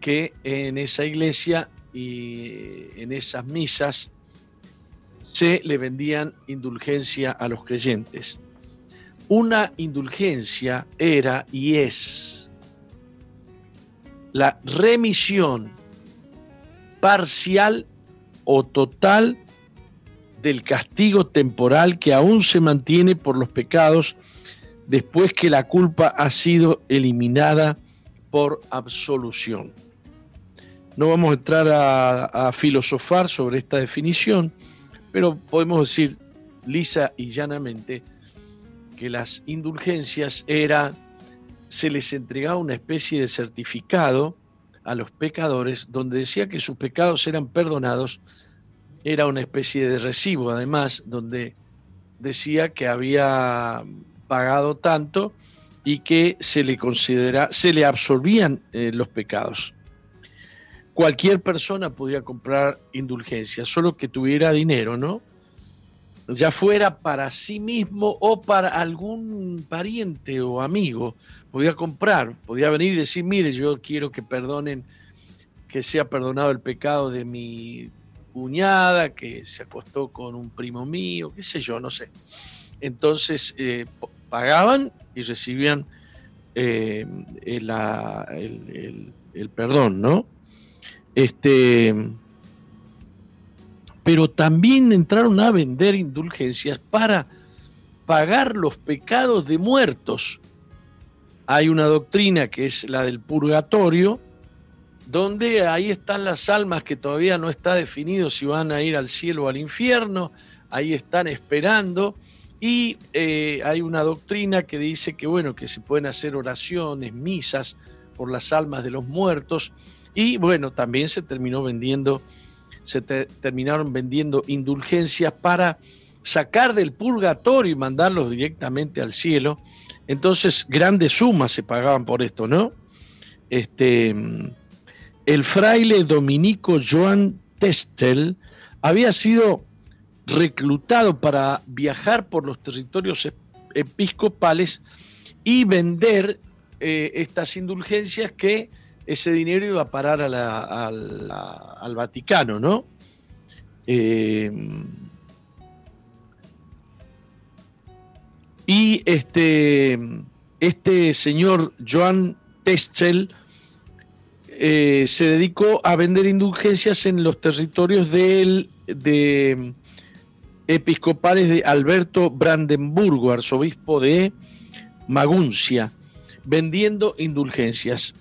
que en esa iglesia y en esas misas se le vendían indulgencia a los creyentes. Una indulgencia era y es la remisión parcial o total del castigo temporal que aún se mantiene por los pecados después que la culpa ha sido eliminada por absolución. No vamos a entrar a, filosofar sobre esta definición, pero podemos decir lisa y llanamente que las indulgencias era, se les entregaba una especie de certificado a los pecadores donde decía que sus pecados eran perdonados, era una especie de recibo además, donde decía que había pagado tanto y que se le considera, se le absolvían eh, los pecados cualquier persona podía comprar indulgencia, solo que tuviera dinero, ¿no? Ya fuera para sí mismo o para algún pariente o amigo, podía comprar, podía venir y decir, mire, yo quiero que perdonen, que sea perdonado el pecado de mi cuñada, que se acostó con un primo mío, qué sé yo, no sé. Entonces eh, pagaban y recibían eh, el perdón, ¿no? Este, pero también entraron a vender indulgencias para pagar los pecados de muertos. Hay una doctrina que es la del purgatorio, donde ahí están las almas que todavía no está definido si van a ir al cielo o al infierno, ahí están esperando. Y eh, hay una doctrina que dice que bueno, que se pueden hacer oraciones, misas por las almas de los muertos y bueno, también se terminó vendiendo, se terminaron vendiendo indulgencias para sacar del purgatorio y mandarlos directamente al cielo. Entonces, grandes sumas se pagaban por esto, ¿no? Este, el fraile dominico Joan Testel había sido reclutado para viajar por los territorios episcopales y vender eh, estas indulgencias que ese dinero iba a parar al Vaticano, ¿no? Eh, y este, este señor Joan Testel eh, se dedicó a vender indulgencias en los territorios de episcopales de Alberto Brandenburgo, arzobispo de Maguncia, vendiendo indulgencias.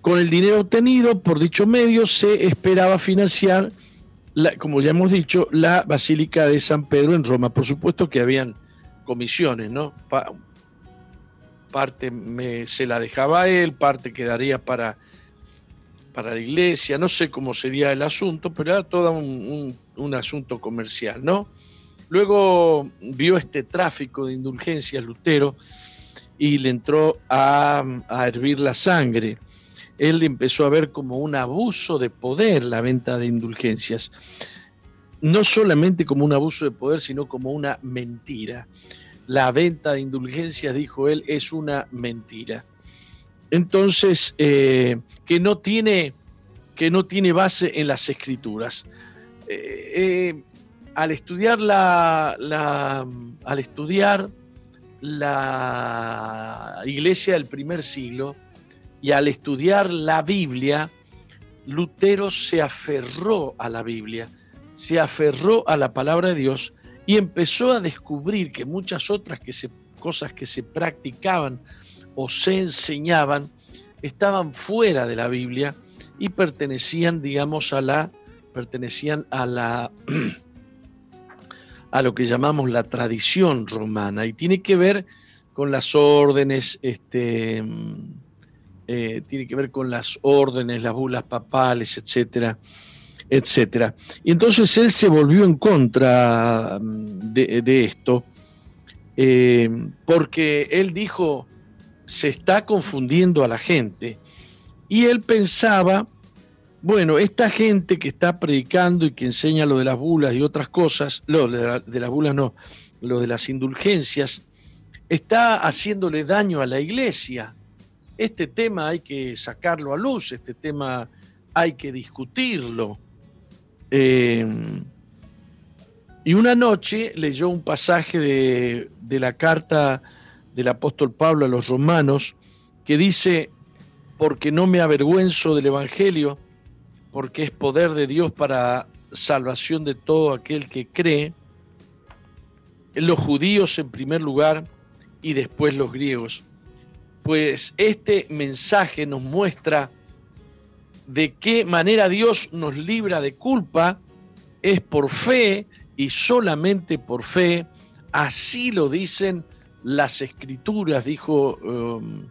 Con el dinero obtenido por dicho medio se esperaba financiar, como ya hemos dicho, la Basílica de San Pedro en Roma. Por supuesto que habían comisiones, ¿no? parte se la dejaba él, parte quedaría para, para la iglesia, no sé cómo sería el asunto, pero era todo un, asunto comercial, ¿no? Luego vio este tráfico de indulgencias Lutero y le entró a, a hervir la sangre él empezó a ver como un abuso de poder la venta de indulgencias. No solamente como un abuso de poder, sino como una mentira. La venta de indulgencias, dijo él, es una mentira. Entonces, eh, que, no tiene, que no tiene base en las escrituras. Eh, eh, al estudiar la, la, al estudiar la iglesia del primer siglo, y al estudiar la Biblia, Lutero se aferró a la Biblia, se aferró a la palabra de Dios y empezó a descubrir que muchas otras que se, cosas que se practicaban o se enseñaban estaban fuera de la Biblia y pertenecían, digamos, a la pertenecían a la [clears throat] a lo que llamamos la tradición romana. Y tiene que ver con las órdenes, este, eh, tiene que ver con las órdenes, las bulas papales, etcétera, etcétera. Y entonces él se volvió en contra mm, de, esto, eh, porque él dijo, se está confundiendo a la gente. Y él pensaba, bueno, esta gente que está predicando y que enseña lo de las bulas y otras cosas, lo de, de las bulas no, lo de las indulgencias, está haciéndole daño a la iglesia este tema hay que sacarlo a luz, este tema hay que discutirlo. Eh, y una noche leyó un pasaje de, de la carta del apóstol Pablo a los romanos que dice, porque no me avergüenzo del Evangelio, porque es poder de Dios para salvación de todo aquel que cree, los judíos en primer lugar y después los griegos. Pues este mensaje nos muestra de qué manera Dios nos libra de culpa, es por fe y solamente por fe, así lo dicen las escrituras, dijo um,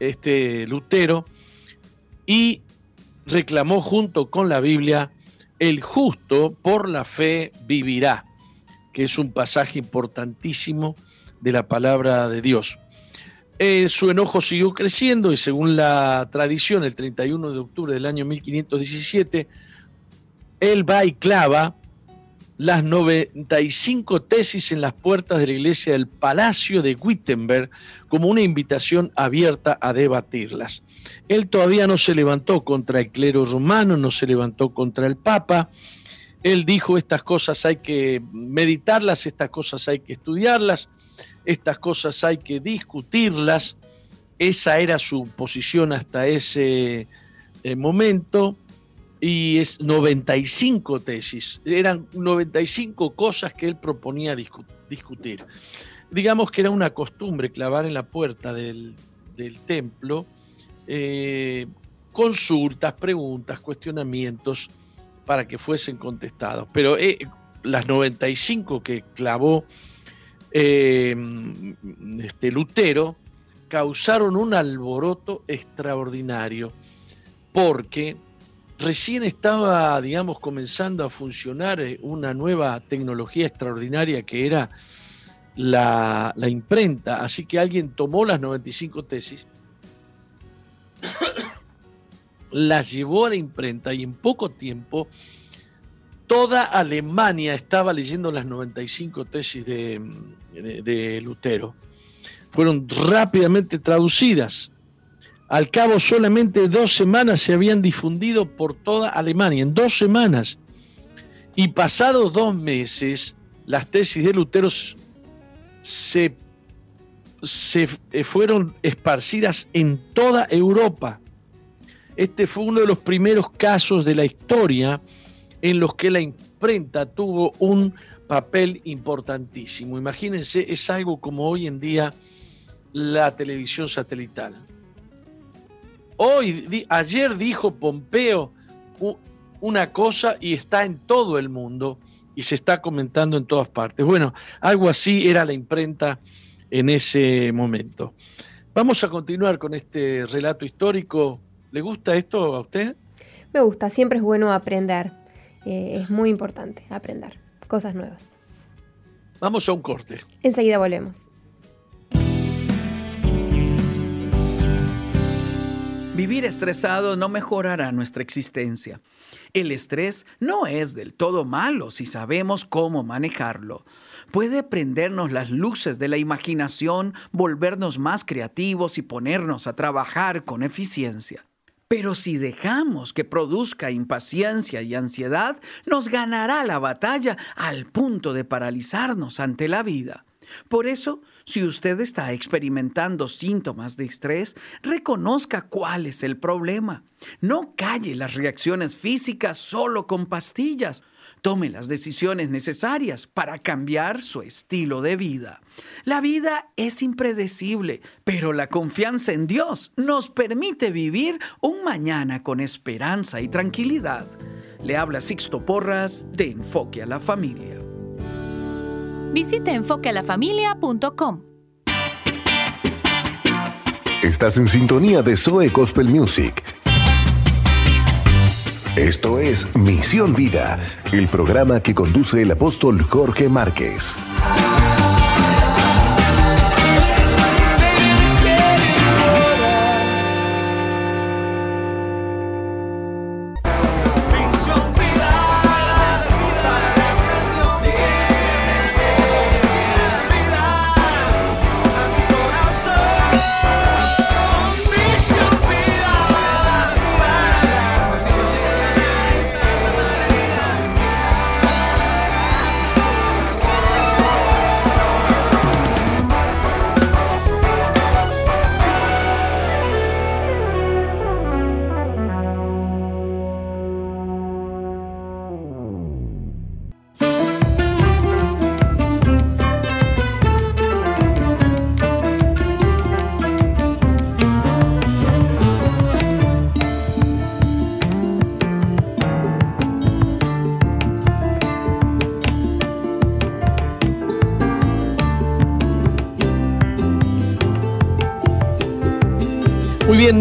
este Lutero, y reclamó junto con la Biblia, el justo por la fe vivirá, que es un pasaje importantísimo de la palabra de Dios. Su enojo siguió creciendo y según la tradición, el 31 de octubre del año 1517, él va y clava las 95 tesis en las puertas de la iglesia del Palacio de Wittenberg como una invitación abierta a debatirlas. Él todavía no se levantó contra el clero romano, no se levantó contra el Papa. Él dijo estas cosas hay que meditarlas, estas cosas hay que estudiarlas estas cosas hay que discutirlas. Esa era su posición hasta ese eh, momento y es 95 tesis, eran 95 cosas que él proponía discutir. Digamos que era una costumbre clavar en la puerta del, templo eh, consultas, preguntas, cuestionamientos para que fuesen contestados. Pero eh, las 95 que clavó eh, este, Lutero causaron un alboroto extraordinario porque recién estaba, digamos, comenzando a funcionar eh, una nueva tecnología extraordinaria que era la, la imprenta. Así que alguien tomó las 95 tesis, [coughs] las llevó a la imprenta y en poco tiempo toda Alemania estaba leyendo las 95 tesis de, Lutero. Fueron rápidamente traducidas. Al cabo solamente dos semanas se habían difundido por toda Alemania, en dos semanas. Y pasados dos meses, las tesis de Lutero se, se eh, fueron esparcidas en toda Europa. Este fue uno de los primeros casos de la historia en los que la imprenta tuvo un papel importantísimo. Imagínense, es algo como hoy en día la televisión satelital. Hoy, ayer dijo Pompeo una cosa y está en todo el mundo y se está comentando en todas partes. Bueno, algo así era la imprenta en ese momento. Vamos a continuar con este relato histórico. ¿Le gusta esto a usted? Me gusta, siempre es bueno aprender. Eh, es muy importante aprender cosas nuevas. Vamos a un corte. Enseguida volvemos. Vivir estresado no mejorará nuestra existencia. El estrés no es del todo malo si sabemos cómo manejarlo. Puede prendernos las luces de la imaginación, volvernos más creativos y ponernos a trabajar con eficiencia. Pero si dejamos que produzca impaciencia y ansiedad, nos ganará la batalla al punto de paralizarnos ante la vida. Por eso, si usted está experimentando síntomas de estrés, reconozca cuál es el problema. No calle las reacciones físicas solo con pastillas. Tome las decisiones necesarias para cambiar su estilo de vida. La vida es impredecible, pero la confianza en Dios nos permite vivir un mañana con esperanza y tranquilidad. Le habla Sixto Porras de Enfoque a la Familia. Visite enfoquealafamilia.com. Estás en sintonía de Zoe Gospel Music. Esto es Misión Vida, el programa que conduce el apóstol Jorge Márquez.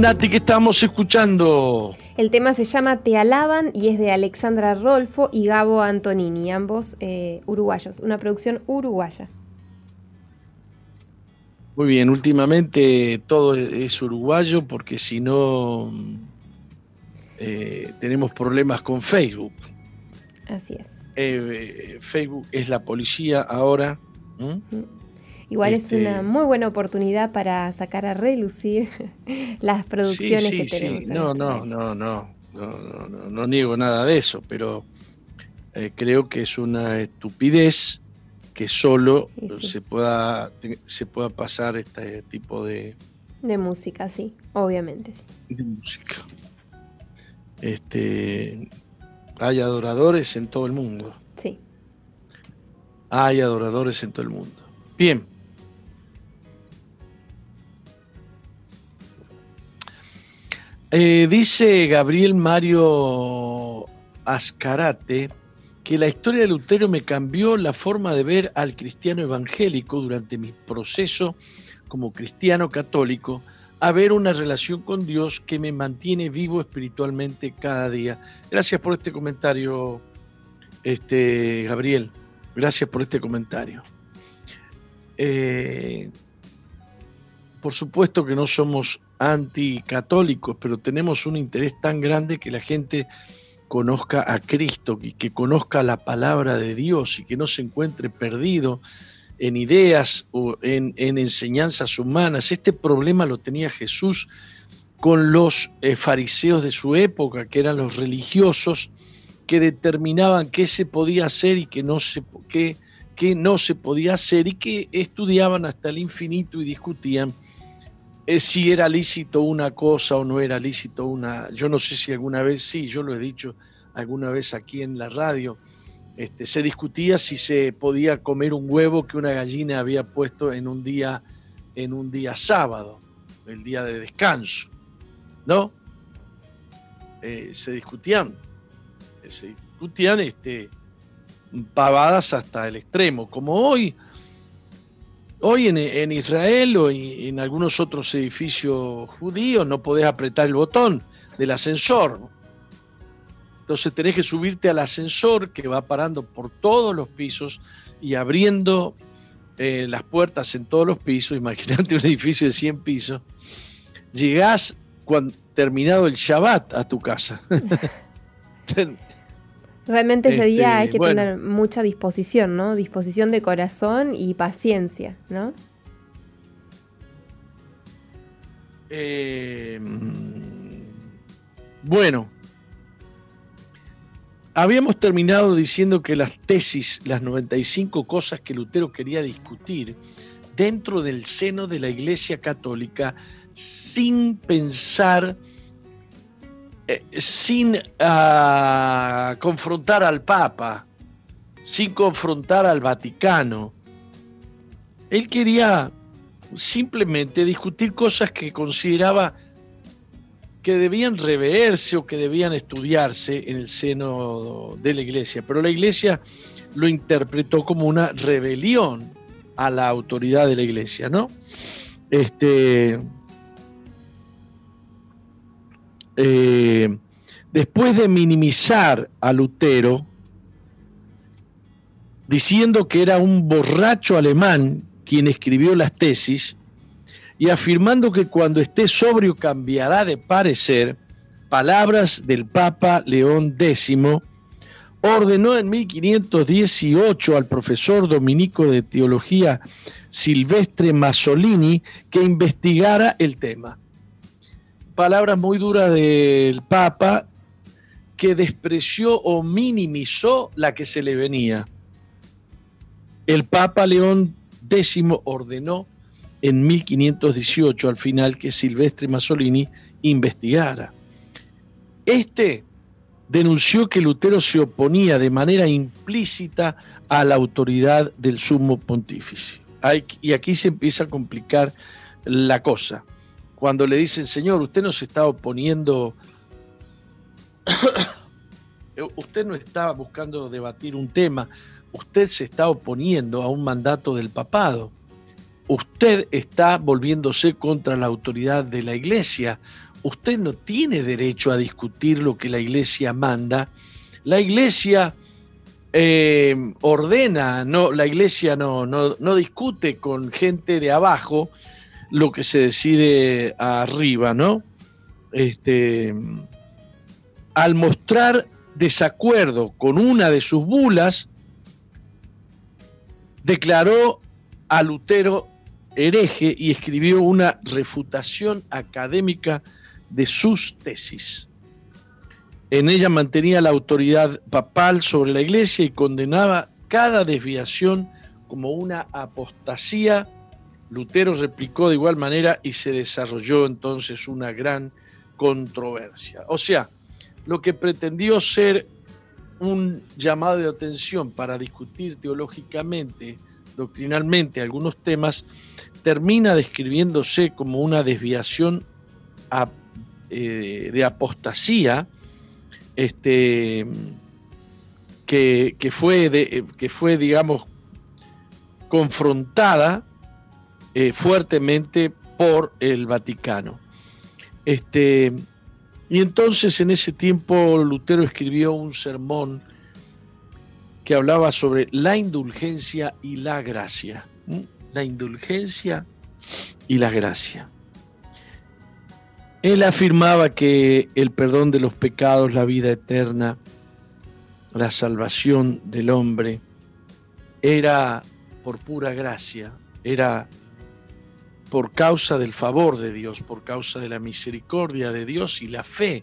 Nati, ¿qué estamos escuchando? El tema se llama Te alaban y es de Alexandra Rolfo y Gabo Antonini, ambos eh, uruguayos, una producción uruguaya. Muy bien, últimamente todo es uruguayo porque si no eh, tenemos problemas con Facebook. Así es. Eh, Facebook es la policía ahora. Igual es una este, muy buena oportunidad para sacar a relucir [laughs] las producciones que tenemos. No, no, no, no, no, no, no, niego nada de eso, pero eh, creo que es una estupidez que solo se pueda se pueda pasar este tipo de de música, sí, obviamente sí. De música. Este hay adoradores en todo el mundo. Sí. Hay adoradores en todo el mundo. Bien. Eh, dice Gabriel Mario Ascarate que la historia de Lutero me cambió la forma de ver al cristiano evangélico durante mi proceso como cristiano católico a ver una relación con Dios que me mantiene vivo espiritualmente cada día. Gracias por este comentario, este, Gabriel. Gracias por este comentario. Eh, por supuesto que no somos anticatólicos, pero tenemos un interés tan grande que la gente conozca a Cristo y que conozca la palabra de Dios y que no se encuentre perdido en ideas o en, enseñanzas humanas. Este problema lo tenía Jesús con los eh, fariseos de su época, que eran los religiosos, que determinaban qué se podía hacer y qué no se, qué, qué no se podía hacer y que estudiaban hasta el infinito y discutían si era lícito una cosa o no era lícito una. Yo no sé si alguna vez, sí, yo lo he dicho alguna vez aquí en la radio, este, se discutía si se podía comer un huevo que una gallina había puesto en un día, en un día sábado, el día de descanso, ¿no? Eh, se discutían, se discutían este, pavadas hasta el extremo, como hoy Hoy en, Israel o en, algunos otros edificios judíos no podés apretar el botón del ascensor. Entonces tenés que subirte al ascensor que va parando por todos los pisos y abriendo eh, las puertas en todos los pisos. [laughs] Imagínate un edificio de 100 pisos. Llegás cuando, terminado el Shabbat a tu casa. [laughs] Realmente ese día hay este, que tener mucha disposición, ¿no? Disposición de corazón y paciencia, ¿no? Eh, bueno, habíamos terminado diciendo que las tesis, las 95 cosas que Lutero quería discutir dentro del seno de la Iglesia Católica sin pensar eh, sin ah, confrontar al Papa, sin confrontar al Vaticano. Él quería simplemente discutir cosas que consideraba que debían reverse o que debían estudiarse en el seno de la iglesia, pero la iglesia lo interpretó como una rebelión a la autoridad de la iglesia, ¿no? Este, eh, después de minimizar a Lutero, diciendo que era un borracho alemán quien escribió las tesis, y afirmando que cuando esté sobrio cambiará de parecer, palabras del Papa León X, ordenó en 1518 al profesor dominico de teología Silvestre Masolini que investigara el tema. Palabras muy duras del Papa que despreció o minimizó la que se le venía. El Papa León X ordenó en 1518 al final que Silvestre Masolini investigara. Este denunció que Lutero se oponía de manera implícita a la autoridad del sumo pontífice. y aquí se empieza a complicar la cosa. Cuando le dicen, Señor, usted no se está oponiendo, [coughs] usted no está buscando debatir un tema, usted se está oponiendo a un mandato del papado. Usted está volviéndose contra la autoridad de la iglesia usted no tiene derecho a discutir lo que la iglesia manda. La iglesia eh, ordena, no, la iglesia no, no, discute con gente de abajo lo que se decide arriba, ¿no? Este, al mostrar desacuerdo con una de sus bulas, declaró a Lutero hereje y escribió una refutación académica de sus tesis. En ella mantenía la autoridad papal sobre la iglesia y condenaba cada desviación como una apostasía. Lutero replicó de igual manera y se desarrolló entonces una gran controversia. O sea, lo que pretendió ser un llamado de atención para discutir teológicamente, doctrinalmente algunos temas, termina describiéndose como una desviación eh, de apostasía este, que, fue, que fue, digamos, confrontada eh, fuertemente por el Vaticano. Este, y entonces en ese tiempo Lutero escribió un sermón que hablaba sobre la indulgencia y la gracia. La indulgencia y la gracia. Él afirmaba que el perdón de los pecados, la vida eterna, la salvación del hombre, era por pura gracia, era por causa del favor de Dios, por causa de la misericordia de Dios y la fe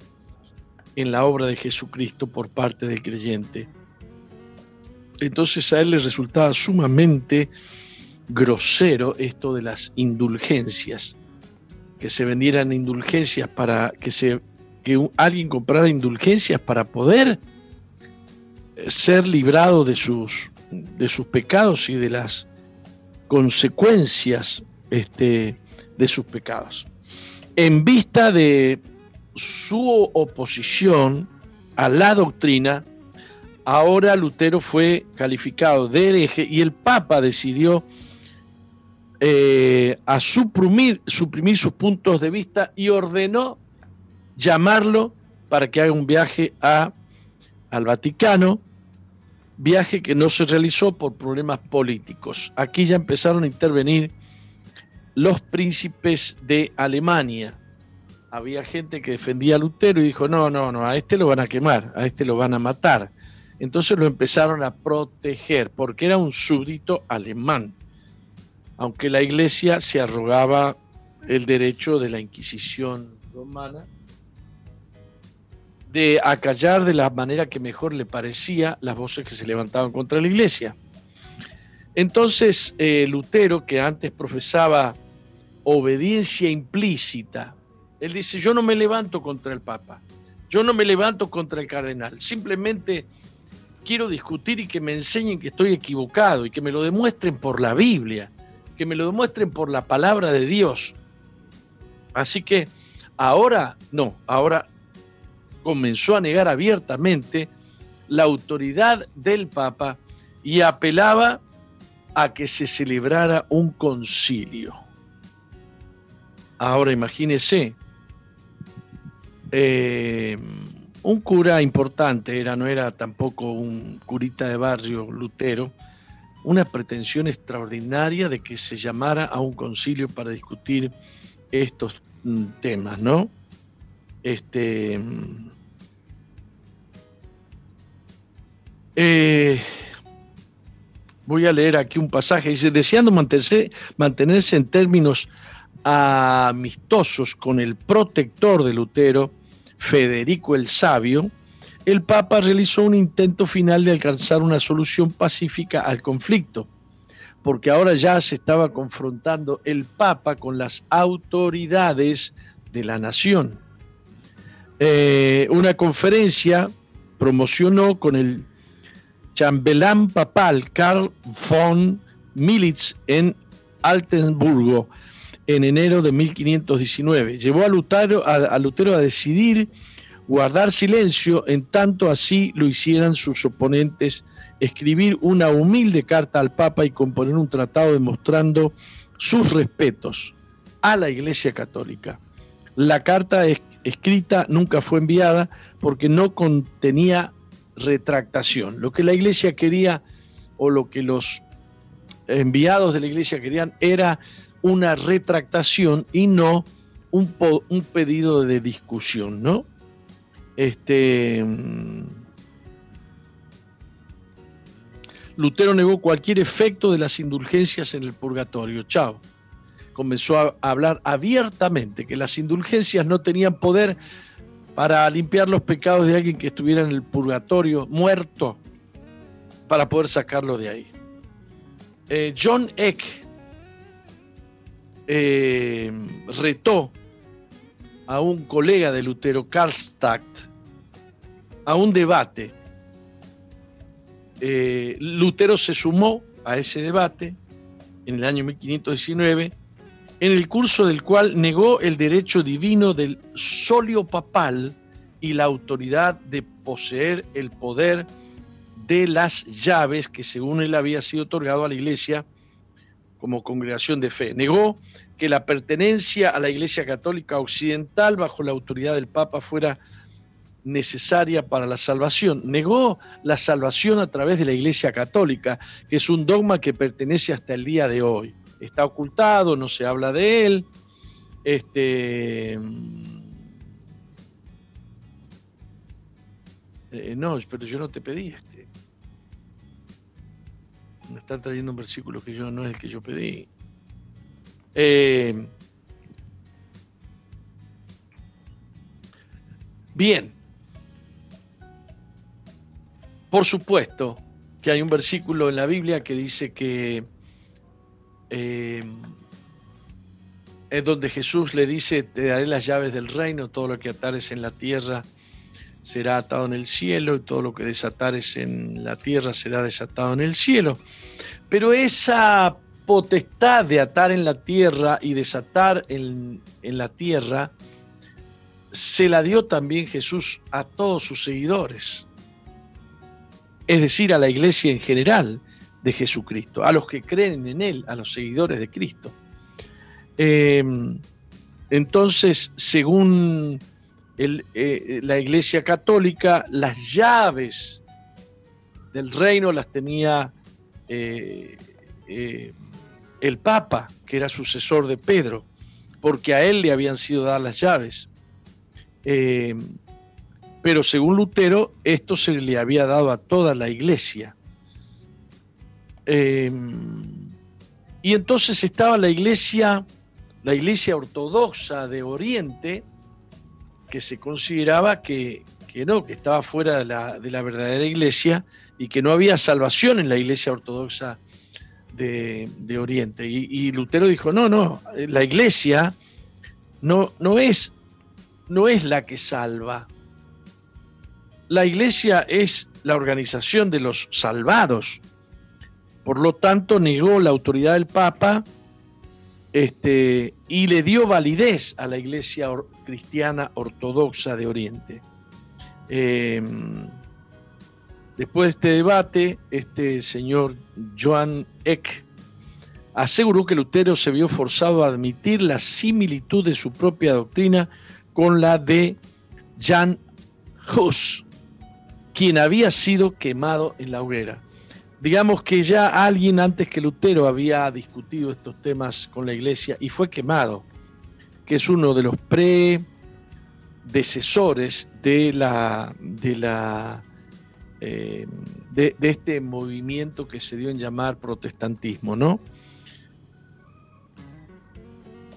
en la obra de Jesucristo por parte del creyente. Entonces a él le resultaba sumamente grosero esto de las indulgencias que se vendieran indulgencias para que se que alguien comprara indulgencias para poder eh, ser librado de sus de sus pecados y de las consecuencias este, de sus pecados. En vista de su oposición a la doctrina, ahora Lutero fue calificado de hereje y el Papa decidió eh, a suprimir, suprimir sus puntos de vista y ordenó llamarlo para que haga un viaje a, al Vaticano, viaje que no se realizó por problemas políticos. Aquí ya empezaron a intervenir los príncipes de Alemania. Había gente que defendía a Lutero y dijo, no, no, no, a este lo van a quemar, a este lo van a matar. Entonces lo empezaron a proteger porque era un súbdito alemán aunque la iglesia se arrogaba el derecho de la Inquisición romana de acallar de la manera que mejor le parecía las voces que se levantaban contra la iglesia. Entonces eh, Lutero, que antes profesaba obediencia implícita, él dice, yo no me levanto contra el Papa, yo no me levanto contra el cardenal, simplemente quiero discutir y que me enseñen que estoy equivocado y que me lo demuestren por la Biblia que me lo demuestren por la palabra de Dios. Así que ahora no, ahora comenzó a negar abiertamente la autoridad del Papa y apelaba a que se celebrara un concilio. Ahora imagínese, eh, un cura importante, era, no era tampoco un curita de barrio Lutero, una pretensión extraordinaria de que se llamara a un concilio para discutir estos mm, temas, ¿no? Este, mm, eh, voy a leer aquí un pasaje, dice, deseando mantenerse, mantenerse en términos amistosos con el protector de Lutero, Federico el Sabio, el Papa realizó un intento final de alcanzar una solución pacífica al conflicto, porque ahora ya se estaba confrontando el Papa con las autoridades de la nación. Eh, una conferencia promocionó con el chambelán papal Karl von Militz en Altenburgo en enero de 1519. Llevó a Lutero a, decidir guardar silencio en tanto así lo hicieran sus oponentes, escribir una humilde carta al Papa y componer un tratado demostrando sus respetos a la Iglesia Católica. La carta escrita nunca fue enviada porque no contenía retractación. Lo que la Iglesia quería o lo que los enviados de la Iglesia querían era una retractación y no un, un pedido de discusión, ¿no? Este, mm, Lutero negó cualquier efecto de las indulgencias en el purgatorio. Chao. Comenzó a hablar abiertamente que las indulgencias no tenían poder para limpiar los pecados de alguien que estuviera en el purgatorio muerto para poder sacarlo de ahí. Eh, John Eck eh, retó a un colega de Lutero, Karlstadt, a un debate. Eh, Lutero se sumó a ese debate en el año 1519, en el curso del cual negó el derecho divino del solio papal y la autoridad de poseer el poder de las llaves que según él había sido otorgado a la iglesia como congregación de fe. Negó que la pertenencia a la Iglesia Católica Occidental bajo la autoridad del Papa fuera necesaria para la salvación. Negó la salvación a través de la Iglesia Católica, que es un dogma que pertenece hasta el día de hoy. Está ocultado, no se habla de él. Este, eh, no, pero yo no te pedí este. Me están trayendo un versículo que yo no es el que yo pedí. Eh, bien. Por supuesto que hay un versículo en la Biblia que dice que eh, es donde Jesús le dice, te daré las llaves del reino, todo lo que atares en la tierra será atado en el cielo y todo lo que desatares en la tierra será desatado en el cielo. Pero esa potestad de atar en la tierra y desatar en, en la tierra, se la dio también Jesús a todos sus seguidores, es decir, a la iglesia en general de Jesucristo, a los que creen en Él, a los seguidores de Cristo. Em, entonces, según eh, la iglesia católica, las llaves del reino las tenía eh, eh, el Papa, que era sucesor de Pedro, porque a él le habían sido dadas las llaves. Eh, pero según Lutero, esto se le había dado a toda la iglesia. Eh, y entonces estaba la iglesia, la iglesia ortodoxa de Oriente, que se consideraba que, no, que estaba fuera de la, de la verdadera iglesia y que no había salvación en la iglesia ortodoxa de, Oriente. Y, Lutero dijo, no, no, la iglesia no, no, es, no es la que salva. La iglesia es la organización de los salvados. Por lo tanto, negó la autoridad del Papa este, y le dio validez a la iglesia cristiana ortodoxa de Oriente. Em, Después de este debate, este señor Joan Eck aseguró que Lutero se vio forzado a admitir la similitud de su propia doctrina con la de Jan Hus, quien había sido quemado en la hoguera. Digamos que ya alguien antes que Lutero había discutido estos temas con la iglesia y fue quemado, que es uno de los predecesores de la, de eh, este movimiento que se dio en llamar protestantismo, ¿no?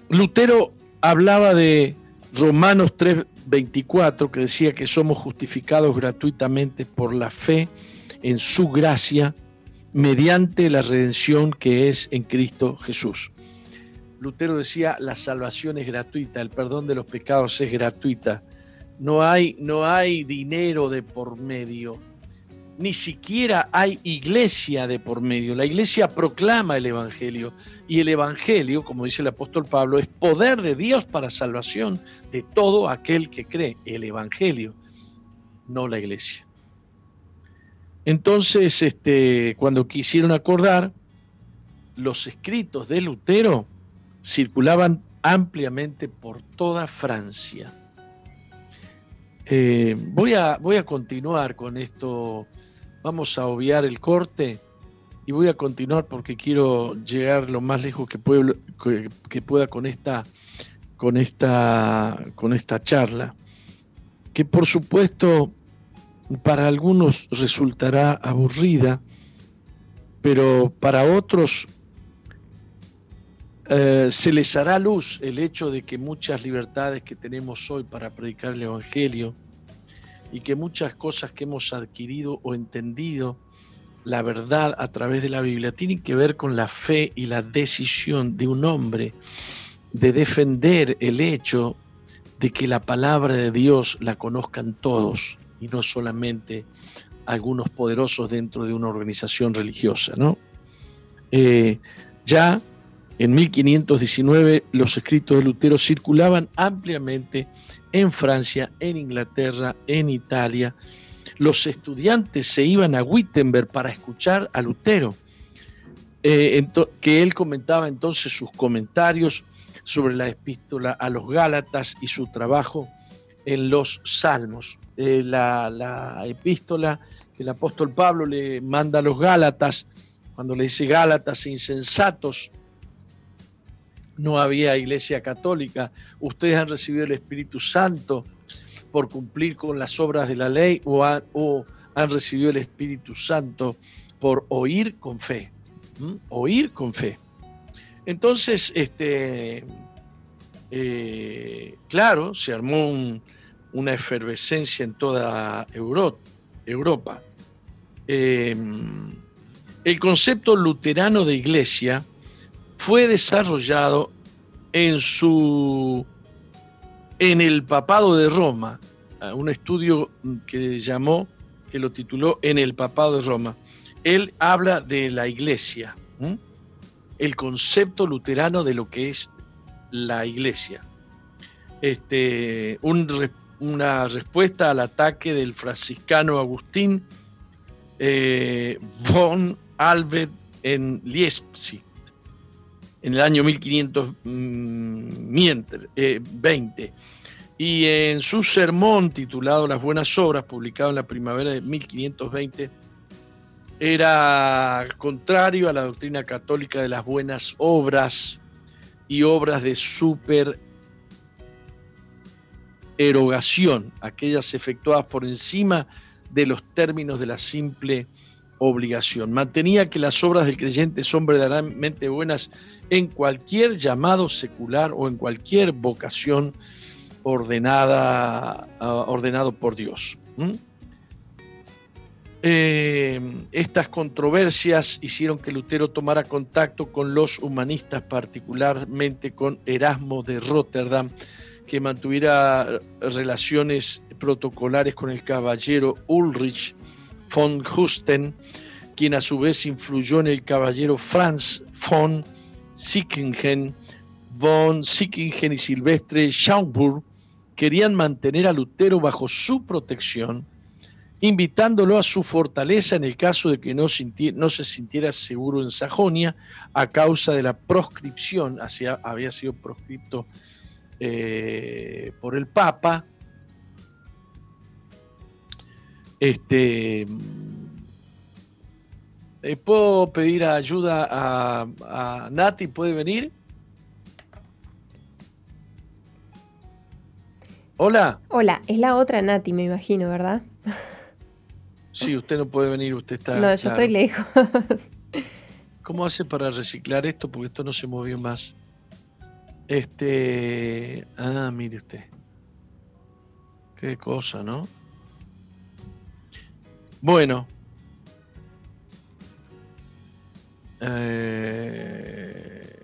Lutero hablaba de Romanos 3:24, que decía que somos justificados gratuitamente por la fe en su gracia mediante la redención que es en Cristo Jesús. Lutero decía, la salvación es gratuita, el perdón de los pecados es gratuita. No hay, no hay dinero de por medio ni siquiera hay iglesia de por medio. La iglesia proclama el Evangelio y el Evangelio, como dice el apóstol Pablo, es poder de Dios para salvación de todo aquel que cree. El Evangelio, no la iglesia. Entonces, este, cuando quisieron acordar, los escritos de Lutero circulaban ampliamente por toda Francia. Eh, voy, a, voy a continuar con esto Vamos a obviar el corte y voy a continuar porque quiero llegar lo más lejos que, que, pueda con esta, con, esta, con esta charla, que por supuesto para algunos resultará aburrida, pero para otros eh, se les hará luz el hecho de que muchas libertades que tenemos hoy para predicar el Evangelio, y que muchas cosas que hemos adquirido o entendido la verdad a través de la Biblia tienen que ver con la fe y la decisión de un hombre de defender el hecho de que la palabra de Dios la conozcan todos y no solamente algunos poderosos dentro de una organización religiosa. ¿no? Eh, ya en 1519 los escritos de Lutero circulaban ampliamente en Francia, en Inglaterra, en Italia. Los estudiantes se iban a Wittenberg para escuchar a Lutero, eh, que él comentaba entonces sus comentarios sobre la epístola a los Gálatas y su trabajo en los Salmos. Eh, la, la, epístola que el apóstol Pablo le manda a los Gálatas, cuando le dice Gálatas insensatos, no había iglesia católica, ustedes han recibido el Espíritu Santo por cumplir con las obras de la ley o, han recibido el Espíritu Santo por oír con fe, oír con fe. Entonces, este, eh, claro, se armó una efervescencia en toda Europa. Em, el concepto luterano de iglesia fue desarrollado en su en el papado de Roma, un estudio que llamó, que lo tituló En el papado de Roma. Él habla de la iglesia, el concepto luterano de lo que es la iglesia. Este, una respuesta al ataque del franciscano Agustín eh, von Albert en Leipzig en el año 1520. Eh, y en su sermón titulado Las Buenas Obras, publicado en la primavera de 1520, era contrario a la doctrina católica de las buenas obras y obras de super erogación, aquellas efectuadas por encima de los términos de la simple obligación. Mantenía que las obras del creyente son verdaderamente buenas en cualquier llamado secular o en cualquier vocación ordenada, ah, ordenado por Dios. Eh, estas controversias hicieron que Lutero tomara contacto con los humanistas, particularmente con Erasmo de Rotterdam, que mantuviera relaciones protocolares con el caballero Ulrich von Husten, quien a su vez influyó en el caballero Franz von Sickingen, von Sickingen y Silvestre Schaumburg, querían mantener a Lutero bajo su protección, invitándolo a su fortaleza en el caso de que no, no se sintiera seguro en Sajonia a causa de la proscripción, hacia, había sido proscripto eh, por el Papa, Este, eh, ¿Puedo pedir ayuda a, a Nati? ¿Puede venir? Hola. Hola, es la otra Nati, me imagino, ¿verdad? Sí, usted no puede venir, usted está. No, yo estoy lejos. ¿Cómo hace para reciclar esto? Porque esto no se movió más. Este. Ah, mire usted. Qué cosa, ¿no? Bueno. Eh,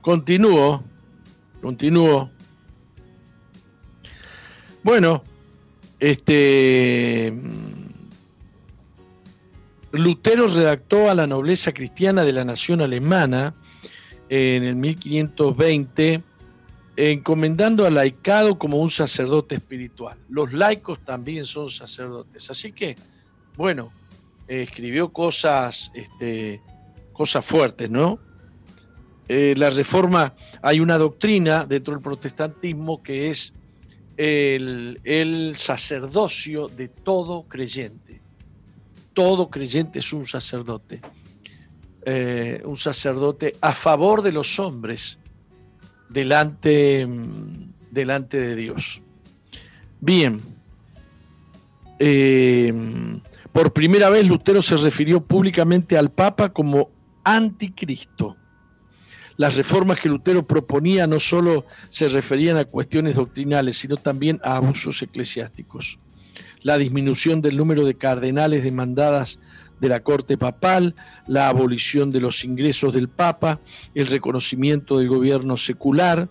continúo. Continúo. Bueno, este Lutero redactó a la nobleza cristiana de la nación alemana en el 1520, encomendando al laicado como un sacerdote espiritual. Los laicos también son sacerdotes. Así que, bueno, escribió cosas, este, cosas fuertes, ¿no? Eh, la reforma, hay una doctrina dentro del protestantismo que es el, sacerdocio de todo creyente. Todo creyente es un sacerdote. Eh, un sacerdote a favor de los hombres delante, delante de Dios. Bien. Eh, por primera vez Lutero se refirió públicamente al Papa como anticristo. Las reformas que Lutero proponía no solo se referían a cuestiones doctrinales, sino también a abusos eclesiásticos. La disminución del número de cardenales demandadas de la corte papal, la abolición de los ingresos del Papa, el reconocimiento del gobierno secular,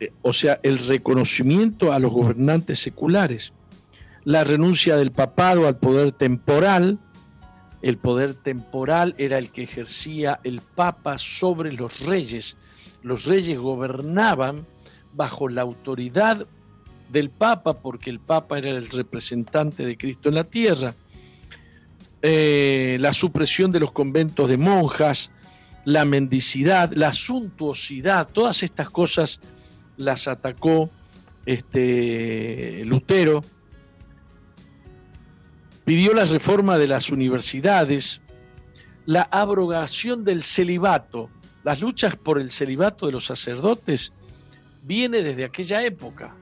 eh, o sea, el reconocimiento a los gobernantes seculares, la renuncia del papado al poder temporal, el poder temporal era el que ejercía el Papa sobre los reyes. Los reyes gobernaban bajo la autoridad del Papa porque el Papa era el representante de Cristo en la tierra. Eh, la supresión de los conventos de monjas, la mendicidad, la suntuosidad, todas estas cosas las atacó este, Lutero pidió la reforma de las universidades, la abrogación del celibato. Las luchas por el celibato de los sacerdotes viene desde aquella época.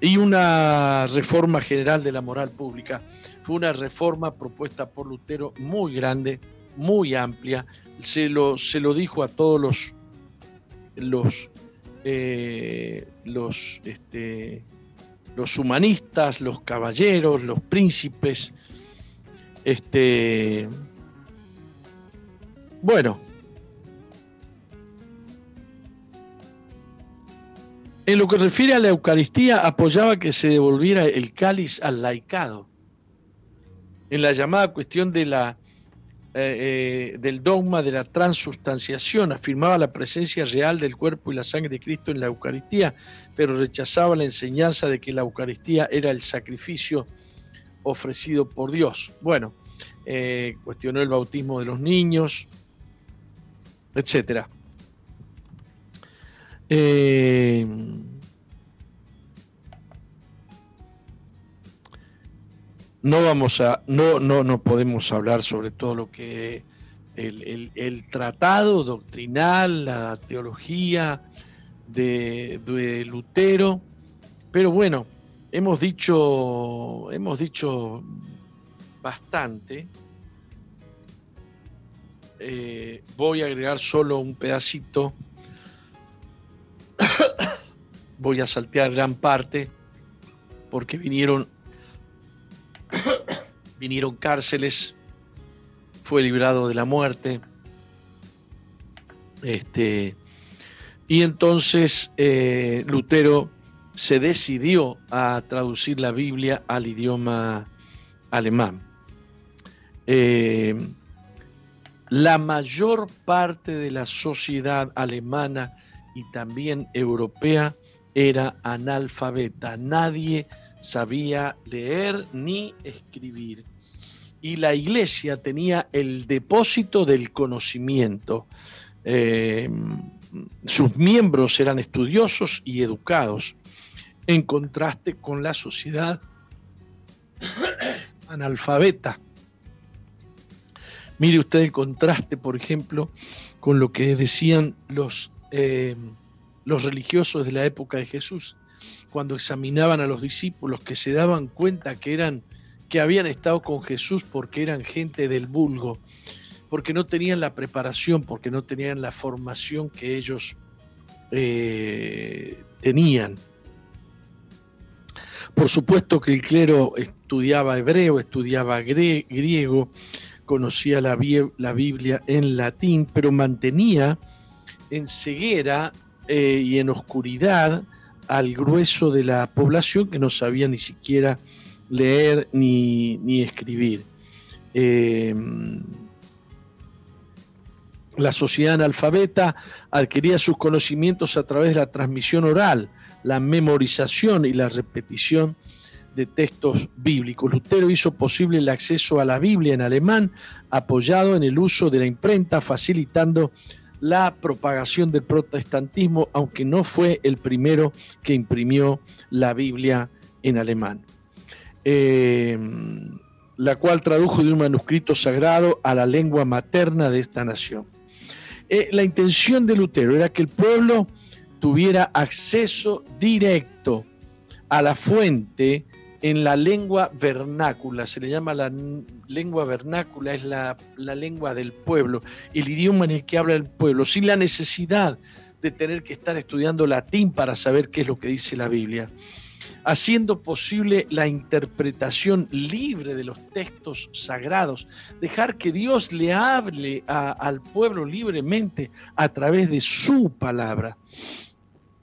Y una reforma general de la moral pública. Fue una reforma propuesta por Lutero muy grande, muy amplia. Se lo, se lo dijo a todos los, los eh, los, este, los humanistas, los caballeros, los príncipes. Este, bueno, en lo que refiere a la Eucaristía, apoyaba que se devolviera el cáliz al laicado. En la llamada cuestión de la eh, eh, del dogma de la transustanciación, afirmaba la presencia real del cuerpo y la sangre de Cristo en la Eucaristía, pero rechazaba la enseñanza de que la Eucaristía era el sacrificio ofrecido por Dios. Bueno, eh, cuestionó el bautismo de los niños, etc. no vamos a, no, no, no podemos hablar sobre todo lo que el, tratado doctrinal, la teología de, de, Lutero, pero bueno, hemos dicho, hemos dicho bastante. Eh, voy a agregar solo un pedacito. [coughs] voy a saltear gran parte porque vinieron [coughs] vinieron cárceles, fue librado de la muerte. Este, y entonces eh, Lutero se decidió a traducir la Biblia al idioma alemán. Eh, la mayor parte de la sociedad alemana y también europea era analfabeta. Nadie sabía leer ni escribir. Y la iglesia tenía el depósito del conocimiento. eh, sus miembros eran estudiosos y educados, en contraste con la sociedad [coughs] analfabeta. Mire usted el contraste, por ejemplo, con lo que decían los, eh, los religiosos de la época de Jesús, cuando examinaban a los discípulos, que se daban cuenta que eran que habían estado con Jesús porque eran gente del vulgo, porque no tenían la preparación, porque no tenían la formación que ellos eh, tenían. Por supuesto que el clero estudiaba hebreo, estudiaba griego, conocía la, la Biblia en latín, pero mantenía en ceguera eh, y en oscuridad al grueso de la población que no sabía ni siquiera leer ni, escribir. Eh, la sociedad analfabeta adquiría sus conocimientos a través de la transmisión oral, la memorización y la repetición de textos bíblicos. Lutero hizo posible el acceso a la Biblia en alemán, apoyado en el uso de la imprenta, facilitando la propagación del protestantismo, aunque no fue el primero que imprimió la Biblia en alemán. Eh, la cual tradujo de un manuscrito sagrado a la lengua materna de esta nación. Eh, la intención de Lutero era que el pueblo tuviera acceso directo a la fuente en la lengua vernácula, se le llama la lengua vernácula, es la, la, lengua del pueblo, el idioma en el que habla el pueblo, sin la necesidad de tener que estar estudiando latín para saber qué es lo que dice la Biblia haciendo posible la interpretación libre de los textos sagrados, dejar que Dios le hable al pueblo libremente a través de su palabra.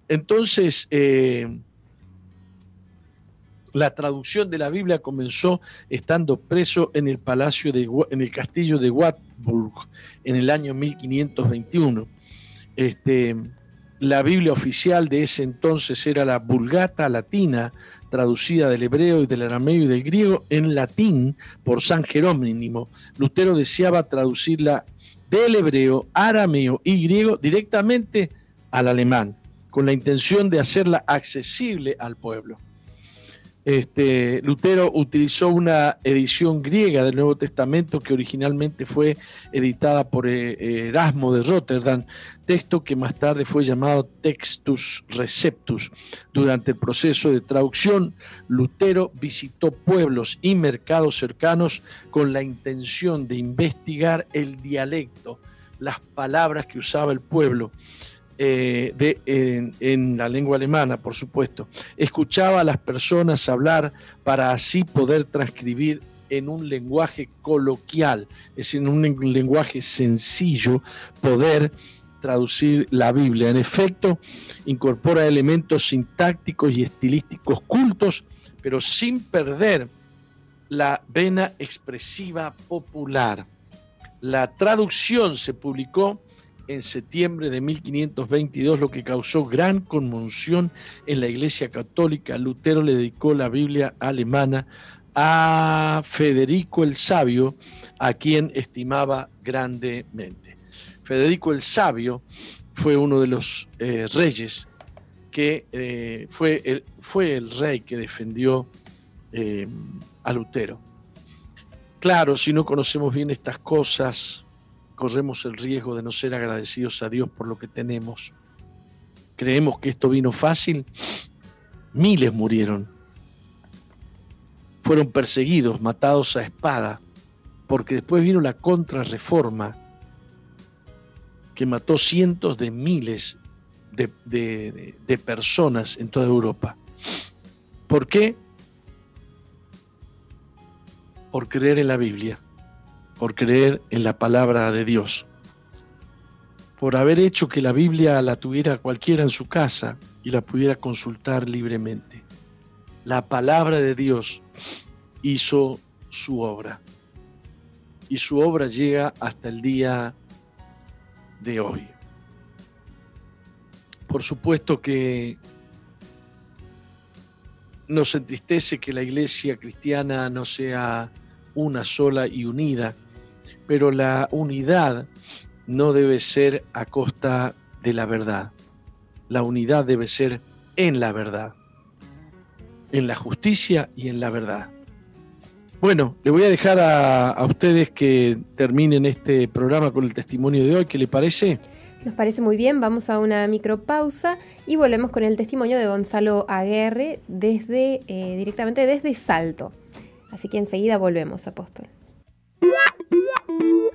Entonces, eh, la traducción de la Biblia comenzó estando preso en el palacio de, en el castillo de Wartburg en el año 1521. Este, la Biblia oficial de ese entonces era la Vulgata Latina, traducida del hebreo y del arameo y del griego en latín por San Jerónimo. Lutero deseaba traducirla del hebreo, arameo y griego directamente al alemán, con la intención de hacerla accesible al pueblo. Este, Lutero utilizó una edición griega del Nuevo Testamento que originalmente fue editada por eh, Erasmo de Rotterdam, texto que más tarde fue llamado Textus Receptus. Durante el proceso de traducción, Lutero visitó pueblos y mercados cercanos con la intención de investigar el dialecto, las palabras que usaba el pueblo eh, de, en, la lengua alemana, por supuesto. Escuchaba a las personas hablar para así poder transcribir en un lenguaje coloquial, es decir, en un lenguaje sencillo, poder traducir la Biblia. En efecto, incorpora elementos sintácticos y estilísticos cultos, pero sin perder la vena expresiva popular. La traducción se publicó en septiembre de 1522, lo que causó gran conmoción en la Iglesia Católica. Lutero le dedicó la Biblia alemana a Federico el Sabio, a quien estimaba grandemente. Federico el Sabio fue uno de los eh, reyes que eh, fue, el, fue el rey que defendió eh, a Lutero. Claro, si no conocemos bien estas cosas, corremos el riesgo de no ser agradecidos a Dios por lo que tenemos. Creemos que esto vino fácil. Miles murieron. Fueron perseguidos, matados a espada, porque después vino la contrarreforma que mató cientos de miles de, de personas en toda Europa. ¿Por qué? Por creer en la Biblia por creer en la palabra de Dios, por haber hecho que la Biblia la tuviera cualquiera en su casa y la pudiera consultar libremente. La palabra de Dios hizo su obra y su obra llega hasta el día de hoy. Por supuesto que nos entristece que la iglesia cristiana no sea una sola y unida, pero la unidad no debe ser a costa de la verdad. La unidad debe ser en la verdad, en la justicia y en la verdad. Bueno, le voy a dejar a, ustedes que terminen este programa con el testimonio de hoy. ¿Qué le parece? Nos parece muy bien, vamos a una micropausa y volvemos con el testimonio de Gonzalo Aguerre desde, eh, directamente desde Salto. Así que enseguida volvemos, apóstol.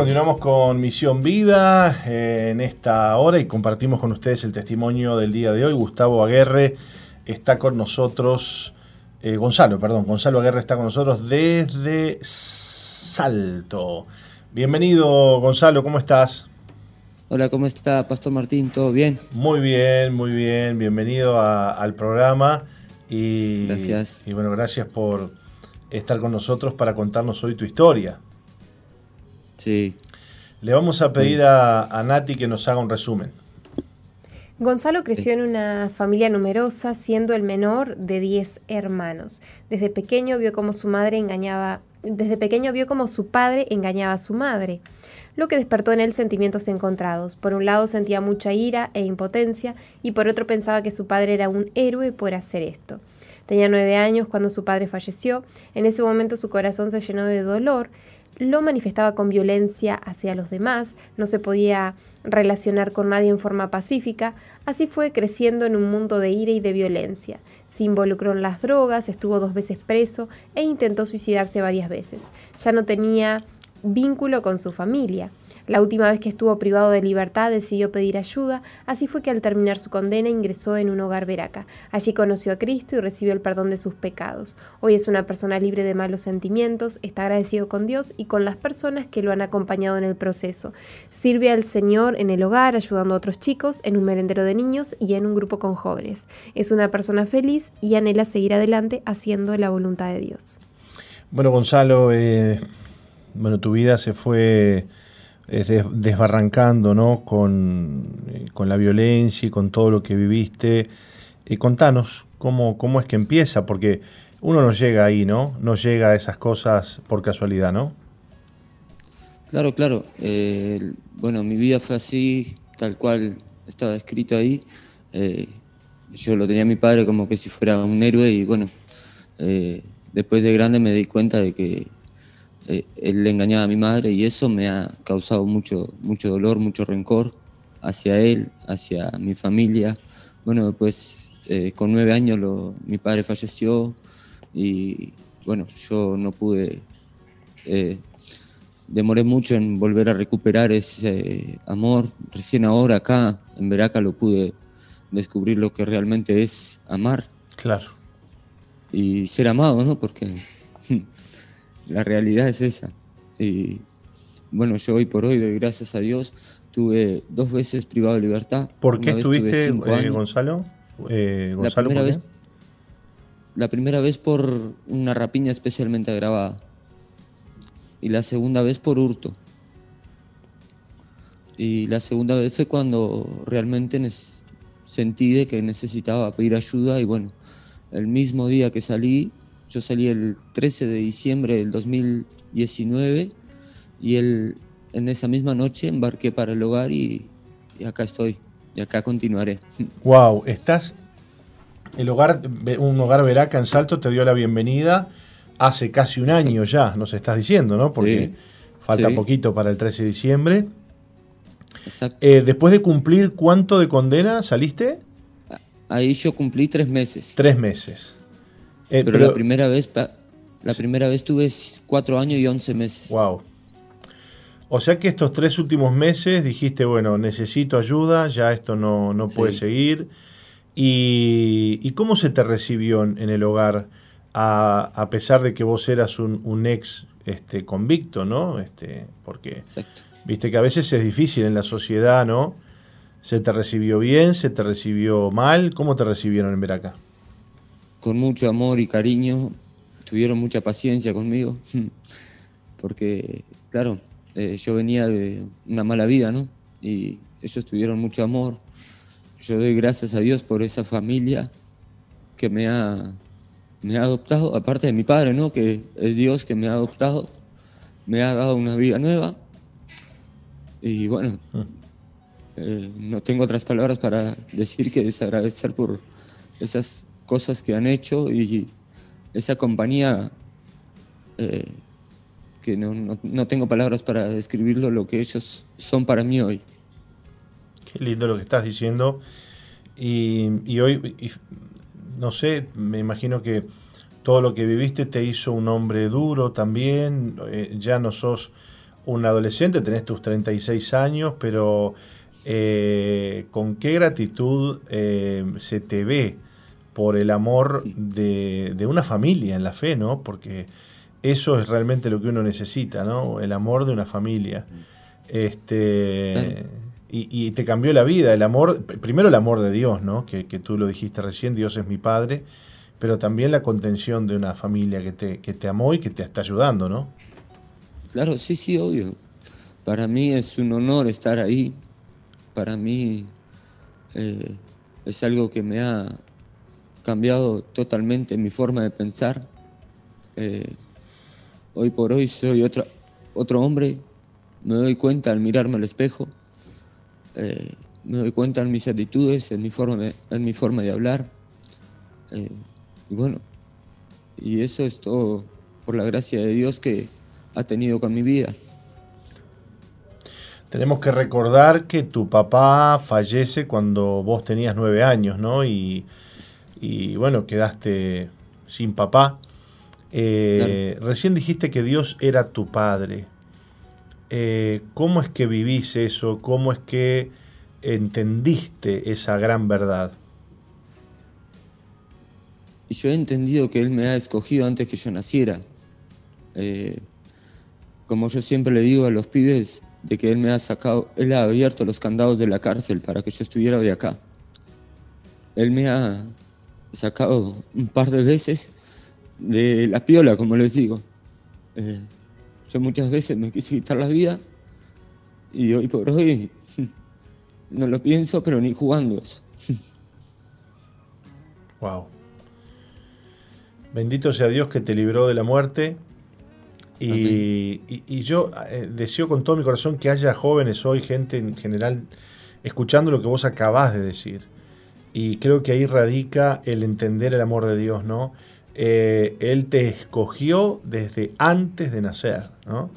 Continuamos con Misión Vida eh, en esta hora y compartimos con ustedes el testimonio del día de hoy. Gustavo Aguerre está con nosotros, eh, Gonzalo, perdón, Gonzalo Aguerre está con nosotros desde Salto. Bienvenido, Gonzalo, ¿cómo estás? Hola, ¿cómo está, Pastor Martín? ¿Todo bien? Muy bien, muy bien. Bienvenido al programa. Y, gracias. Y bueno, gracias por estar con nosotros para contarnos hoy tu historia. Sí. Le vamos a pedir a, Nati que nos haga un resumen. Gonzalo creció en una familia numerosa, siendo el menor de 10 hermanos. Desde pequeño vio cómo su madre engañaba, desde pequeño vio cómo su padre engañaba a su madre, lo que despertó en él sentimientos encontrados. Por un lado sentía mucha ira e impotencia y por otro pensaba que su padre era un héroe por hacer esto. Tenía nueve años cuando su padre falleció. En ese momento su corazón se llenó de dolor lo manifestaba con violencia hacia los demás, no se podía relacionar con nadie en forma pacífica, así fue creciendo en un mundo de ira y de violencia. Se involucró en las drogas, estuvo dos veces preso e intentó suicidarse varias veces. Ya no tenía vínculo con su familia. La última vez que estuvo privado de libertad decidió pedir ayuda, así fue que al terminar su condena ingresó en un hogar veraca. Allí conoció a Cristo y recibió el perdón de sus pecados. Hoy es una persona libre de malos sentimientos, está agradecido con Dios y con las personas que lo han acompañado en el proceso. Sirve al Señor en el hogar, ayudando a otros chicos, en un merendero de niños y en un grupo con jóvenes. Es una persona feliz y anhela seguir adelante haciendo la voluntad de Dios. Bueno, Gonzalo, eh, bueno, tu vida se fue desbarrancando ¿no? Eh, con, la violencia y con todo lo que viviste. y contanos cómo, cómo es que empieza, porque uno no llega ahí, ¿no? No llega a esas cosas por casualidad, ¿no? Claro, claro. Eh, bueno, mi vida fue así, tal cual estaba escrito ahí. Eh, yo lo tenía a mi padre como que si fuera un héroe y bueno, después de grande me di cuenta de que eh, él le engañaba a mi madre y eso me ha causado mucho, mucho dolor, mucho rencor hacia él, hacia mi familia. Bueno, después eh, con nueve años mi padre falleció y bueno, yo no pude, eh, demoré mucho en volver a recuperar ese amor. Recién ahora acá en Veraca lo pude descubrir lo que realmente es amar. Claro. Y ser amado, ¿no? Porque la realidad es esa. Y bueno, yo hoy por hoy doy gracias a Dios. Tuve dos veces privado de libertad. ¿Por qué estuviste, eh, Gonzalo? Eh, la, primera vez, la primera vez por una rapiña especialmente agravada. Y la segunda vez por hurto. Y la segunda vez fue cuando realmente sentí de que necesitaba pedir ayuda y bueno, el mismo día que salí yo salí el 13 de diciembre del 2019 y el, en esa misma noche embarqué para el hogar y, acá estoy. y acá continuaré. [laughs] Wow, estás. El hogar, un hogar Veraca en Salto te dio la bienvenida hace casi un año ya, nos estás diciendo, ¿no? Porque falta poquito para el 13 de diciembre. Exacto. Eh, después de cumplir, ¿cuánto de condena saliste? Ahí yo cumplí tres meses. Tres meses. Eh, pero, la primera vez, la primera vez tuve cuatro años y once meses. Wow. O sea que estos tres últimos meses dijiste, bueno, necesito ayuda, ya esto no, no puede seguir. Y, cómo se te recibió en, el hogar, a, pesar de que vos eras un, ex este, convicto, ¿no? Este, porque Exacto. viste que a veces es difícil en la sociedad, ¿no? ¿Se te recibió bien? ¿Se te recibió mal? ¿Cómo te recibieron en Veraca? Con mucho amor y cariño, tuvieron mucha paciencia conmigo, [laughs] porque, claro, eh, yo venía de una mala vida, ¿no? Y ellos tuvieron mucho amor. Yo doy gracias a Dios por esa familia que me ha, me ha adoptado, aparte de mi padre, ¿no? Que es Dios que me ha adoptado, me ha dado una vida nueva. Y bueno, ah. eh, no tengo otras palabras para decir que desagradecer por esas cosas que han hecho y esa compañía eh, que no, tengo palabras para describirlo, lo que ellos son para mí hoy. Qué lindo lo que estás diciendo. Y, hoy, no sé, me imagino que todo lo que viviste te hizo un hombre duro también. Eh, ya no sos un adolescente, tenés tus 36 años, pero eh, con qué gratitud se te ve por el amor de, de, una familia en la fe, ¿no? Porque eso es realmente lo que uno necesita, ¿no? El amor de una familia. Este, y, te cambió la vida, el amor, primero el amor de Dios, ¿no? Que, tú lo dijiste recién, Dios es mi Padre, pero también la contención de una familia que te, que te amó y que te está ayudando, ¿no? Claro, sí, sí, obvio. Para mí es un honor estar ahí. Para mí eh, es algo que me ha cambiado totalmente mi forma de pensar. Eh, Hoy por hoy soy otro, otro hombre, me doy cuenta al mirarme al espejo, eh, me doy cuenta en mis actitudes, en mi forma de, en mi forma de hablar. Eh, y bueno, y eso es todo por la gracia de Dios que ha tenido con mi vida. Tenemos que recordar que tu papá fallece cuando vos tenías nueve años, ¿no? Y, y bueno, quedaste sin papá. Eh, recién dijiste que Dios era tu Padre. Eh, ¿Cómo es que vivís eso? ¿Cómo es que entendiste esa gran verdad? Y yo he entendido que Él me ha escogido antes que yo naciera. Eh, como yo siempre le digo a los pibes, de que Él me ha sacado, Él ha abierto los candados de la cárcel para que yo estuviera de acá. Él me ha sacado un par de veces de la piola, como les digo. Eh, yo muchas veces me quise quitar la vida y hoy por hoy [laughs] no lo pienso, pero ni jugando eso. Wow. [laughs] Bendito sea Dios que te libró de la muerte. Y, y, yo eh, deseo con todo mi corazón que haya jóvenes hoy, gente en general, escuchando lo que vos acabás de decir. Y creo que ahí radica el entender el amor de Dios, ¿no? Eh, él te escogió desde antes de nacer, ¿no?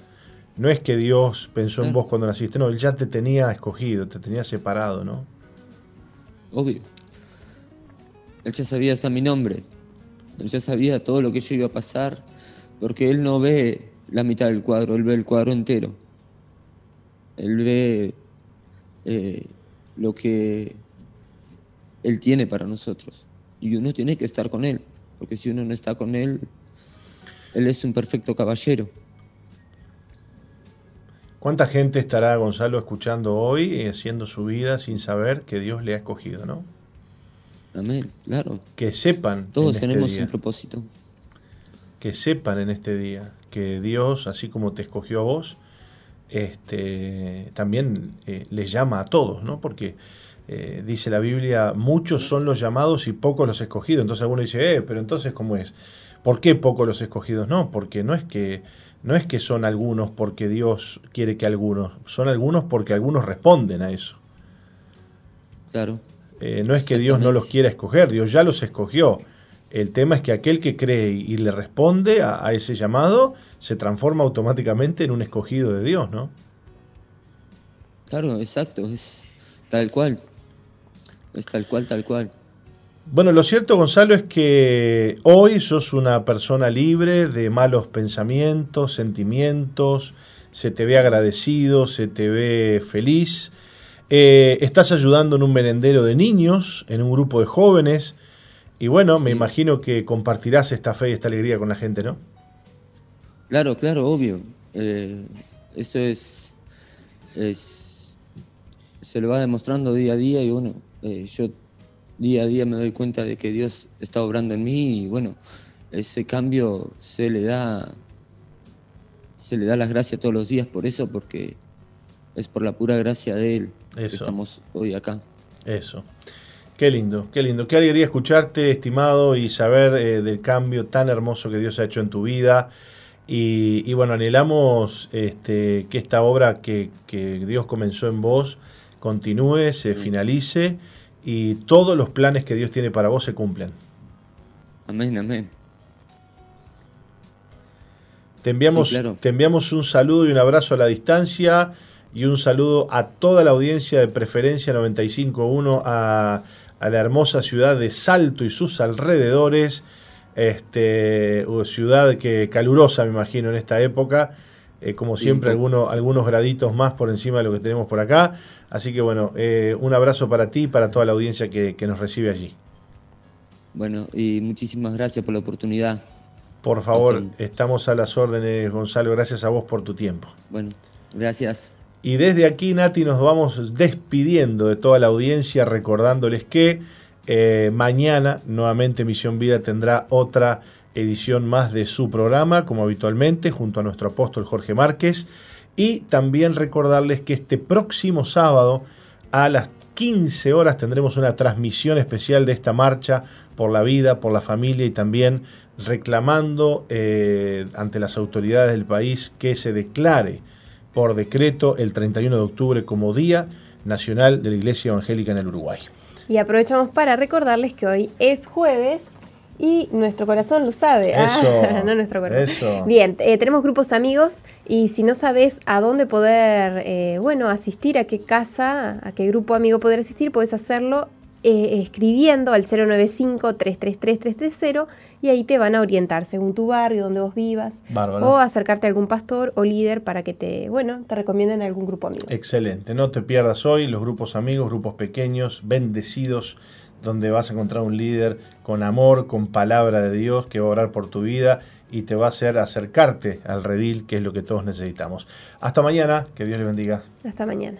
No es que Dios pensó en vos cuando naciste, no, Él ya te tenía escogido, te tenía separado, ¿no? Obvio. Él ya sabía hasta mi nombre. Él ya sabía todo lo que yo iba a pasar, porque Él no ve la mitad del cuadro, Él ve el cuadro entero. Él ve eh, lo que Él tiene para nosotros. Y uno tiene que estar con Él porque si uno no está con él, él es un perfecto caballero. ¿Cuánta gente estará Gonzalo escuchando hoy y haciendo su vida sin saber que Dios le ha escogido, no? Amén, claro. Que sepan. Todos este tenemos un propósito. Que sepan en este día que Dios, así como te escogió a vos, este, también eh, le llama a todos, ¿no? Porque eh, dice la Biblia, muchos son los llamados y pocos los escogidos. Entonces alguno dice, eh, pero entonces ¿cómo es? ¿Por qué pocos los escogidos? No, porque no es que no es que son algunos porque Dios quiere que algunos, son algunos porque algunos responden a eso. Claro. Eh, no es que Dios no los quiera escoger, Dios ya los escogió. El tema es que aquel que cree y le responde a, a ese llamado se transforma automáticamente en un escogido de Dios, ¿no? Claro, exacto, es tal cual. Es tal cual, tal cual. Bueno, lo cierto, Gonzalo, es que hoy sos una persona libre de malos pensamientos, sentimientos, se te ve agradecido, se te ve feliz. Eh, estás ayudando en un merendero de niños, en un grupo de jóvenes, y bueno, me imagino que compartirás esta fe y esta alegría con la gente, ¿no? Claro, claro, obvio. Eh, eso es, es. Se lo va demostrando día a día y bueno, eh, yo día a día me doy cuenta de que Dios está obrando en mí y bueno, ese cambio se le da. Se le da las gracias todos los días por eso, porque es por la pura gracia de Él que estamos hoy acá. Eso. Qué lindo, qué lindo. Qué alegría escucharte, estimado, y saber eh, del cambio tan hermoso que Dios ha hecho en tu vida. Y, y bueno, anhelamos este, que esta obra que, que Dios comenzó en vos continúe, se finalice y todos los planes que Dios tiene para vos se cumplan. Amén, amén. Te enviamos, Sí, claro. te enviamos un saludo y un abrazo a la distancia y un saludo a toda la audiencia de Preferencia 95.1 a, a la hermosa ciudad de Salto y sus alrededores. Este, ciudad que calurosa, me imagino, en esta época. Eh, como siempre, algunos, algunos graditos más por encima de lo que tenemos por acá. Así que bueno, eh, un abrazo para ti y para toda la audiencia que, que nos recibe allí. Bueno, y muchísimas gracias por la oportunidad. Por favor, estamos a las órdenes, Gonzalo. Gracias a vos por tu tiempo. Bueno, gracias. Y desde aquí, Nati, nos vamos despidiendo de toda la audiencia, recordándoles que eh, mañana nuevamente Misión Vida tendrá otra edición más de su programa, como habitualmente, junto a nuestro apóstol Jorge Márquez. Y también recordarles que este próximo sábado a las 15 horas tendremos una transmisión especial de esta marcha por la vida, por la familia y también reclamando eh, ante las autoridades del país que se declare por decreto el 31 de octubre como Día Nacional de la Iglesia Evangélica en el Uruguay. Y aprovechamos para recordarles que hoy es jueves y nuestro corazón lo sabe. Ah, Eso, [laughs] no nuestro corazón. eso. Bien, eh, tenemos grupos amigos y si no sabes a dónde poder, eh, bueno, asistir, a qué casa, a qué grupo amigo poder asistir, puedes hacerlo eh, escribiendo al 095-333-330 y ahí te van a orientar según tu barrio, donde vos vivas. Bárbaro. O acercarte a algún pastor o líder para que te, bueno, te recomienden algún grupo amigo. Excelente. No te pierdas hoy los grupos amigos, grupos pequeños, bendecidos, donde vas a encontrar un líder con amor, con palabra de Dios que va a orar por tu vida y te va a hacer acercarte al redil, que es lo que todos necesitamos. Hasta mañana, que Dios les bendiga. Hasta mañana.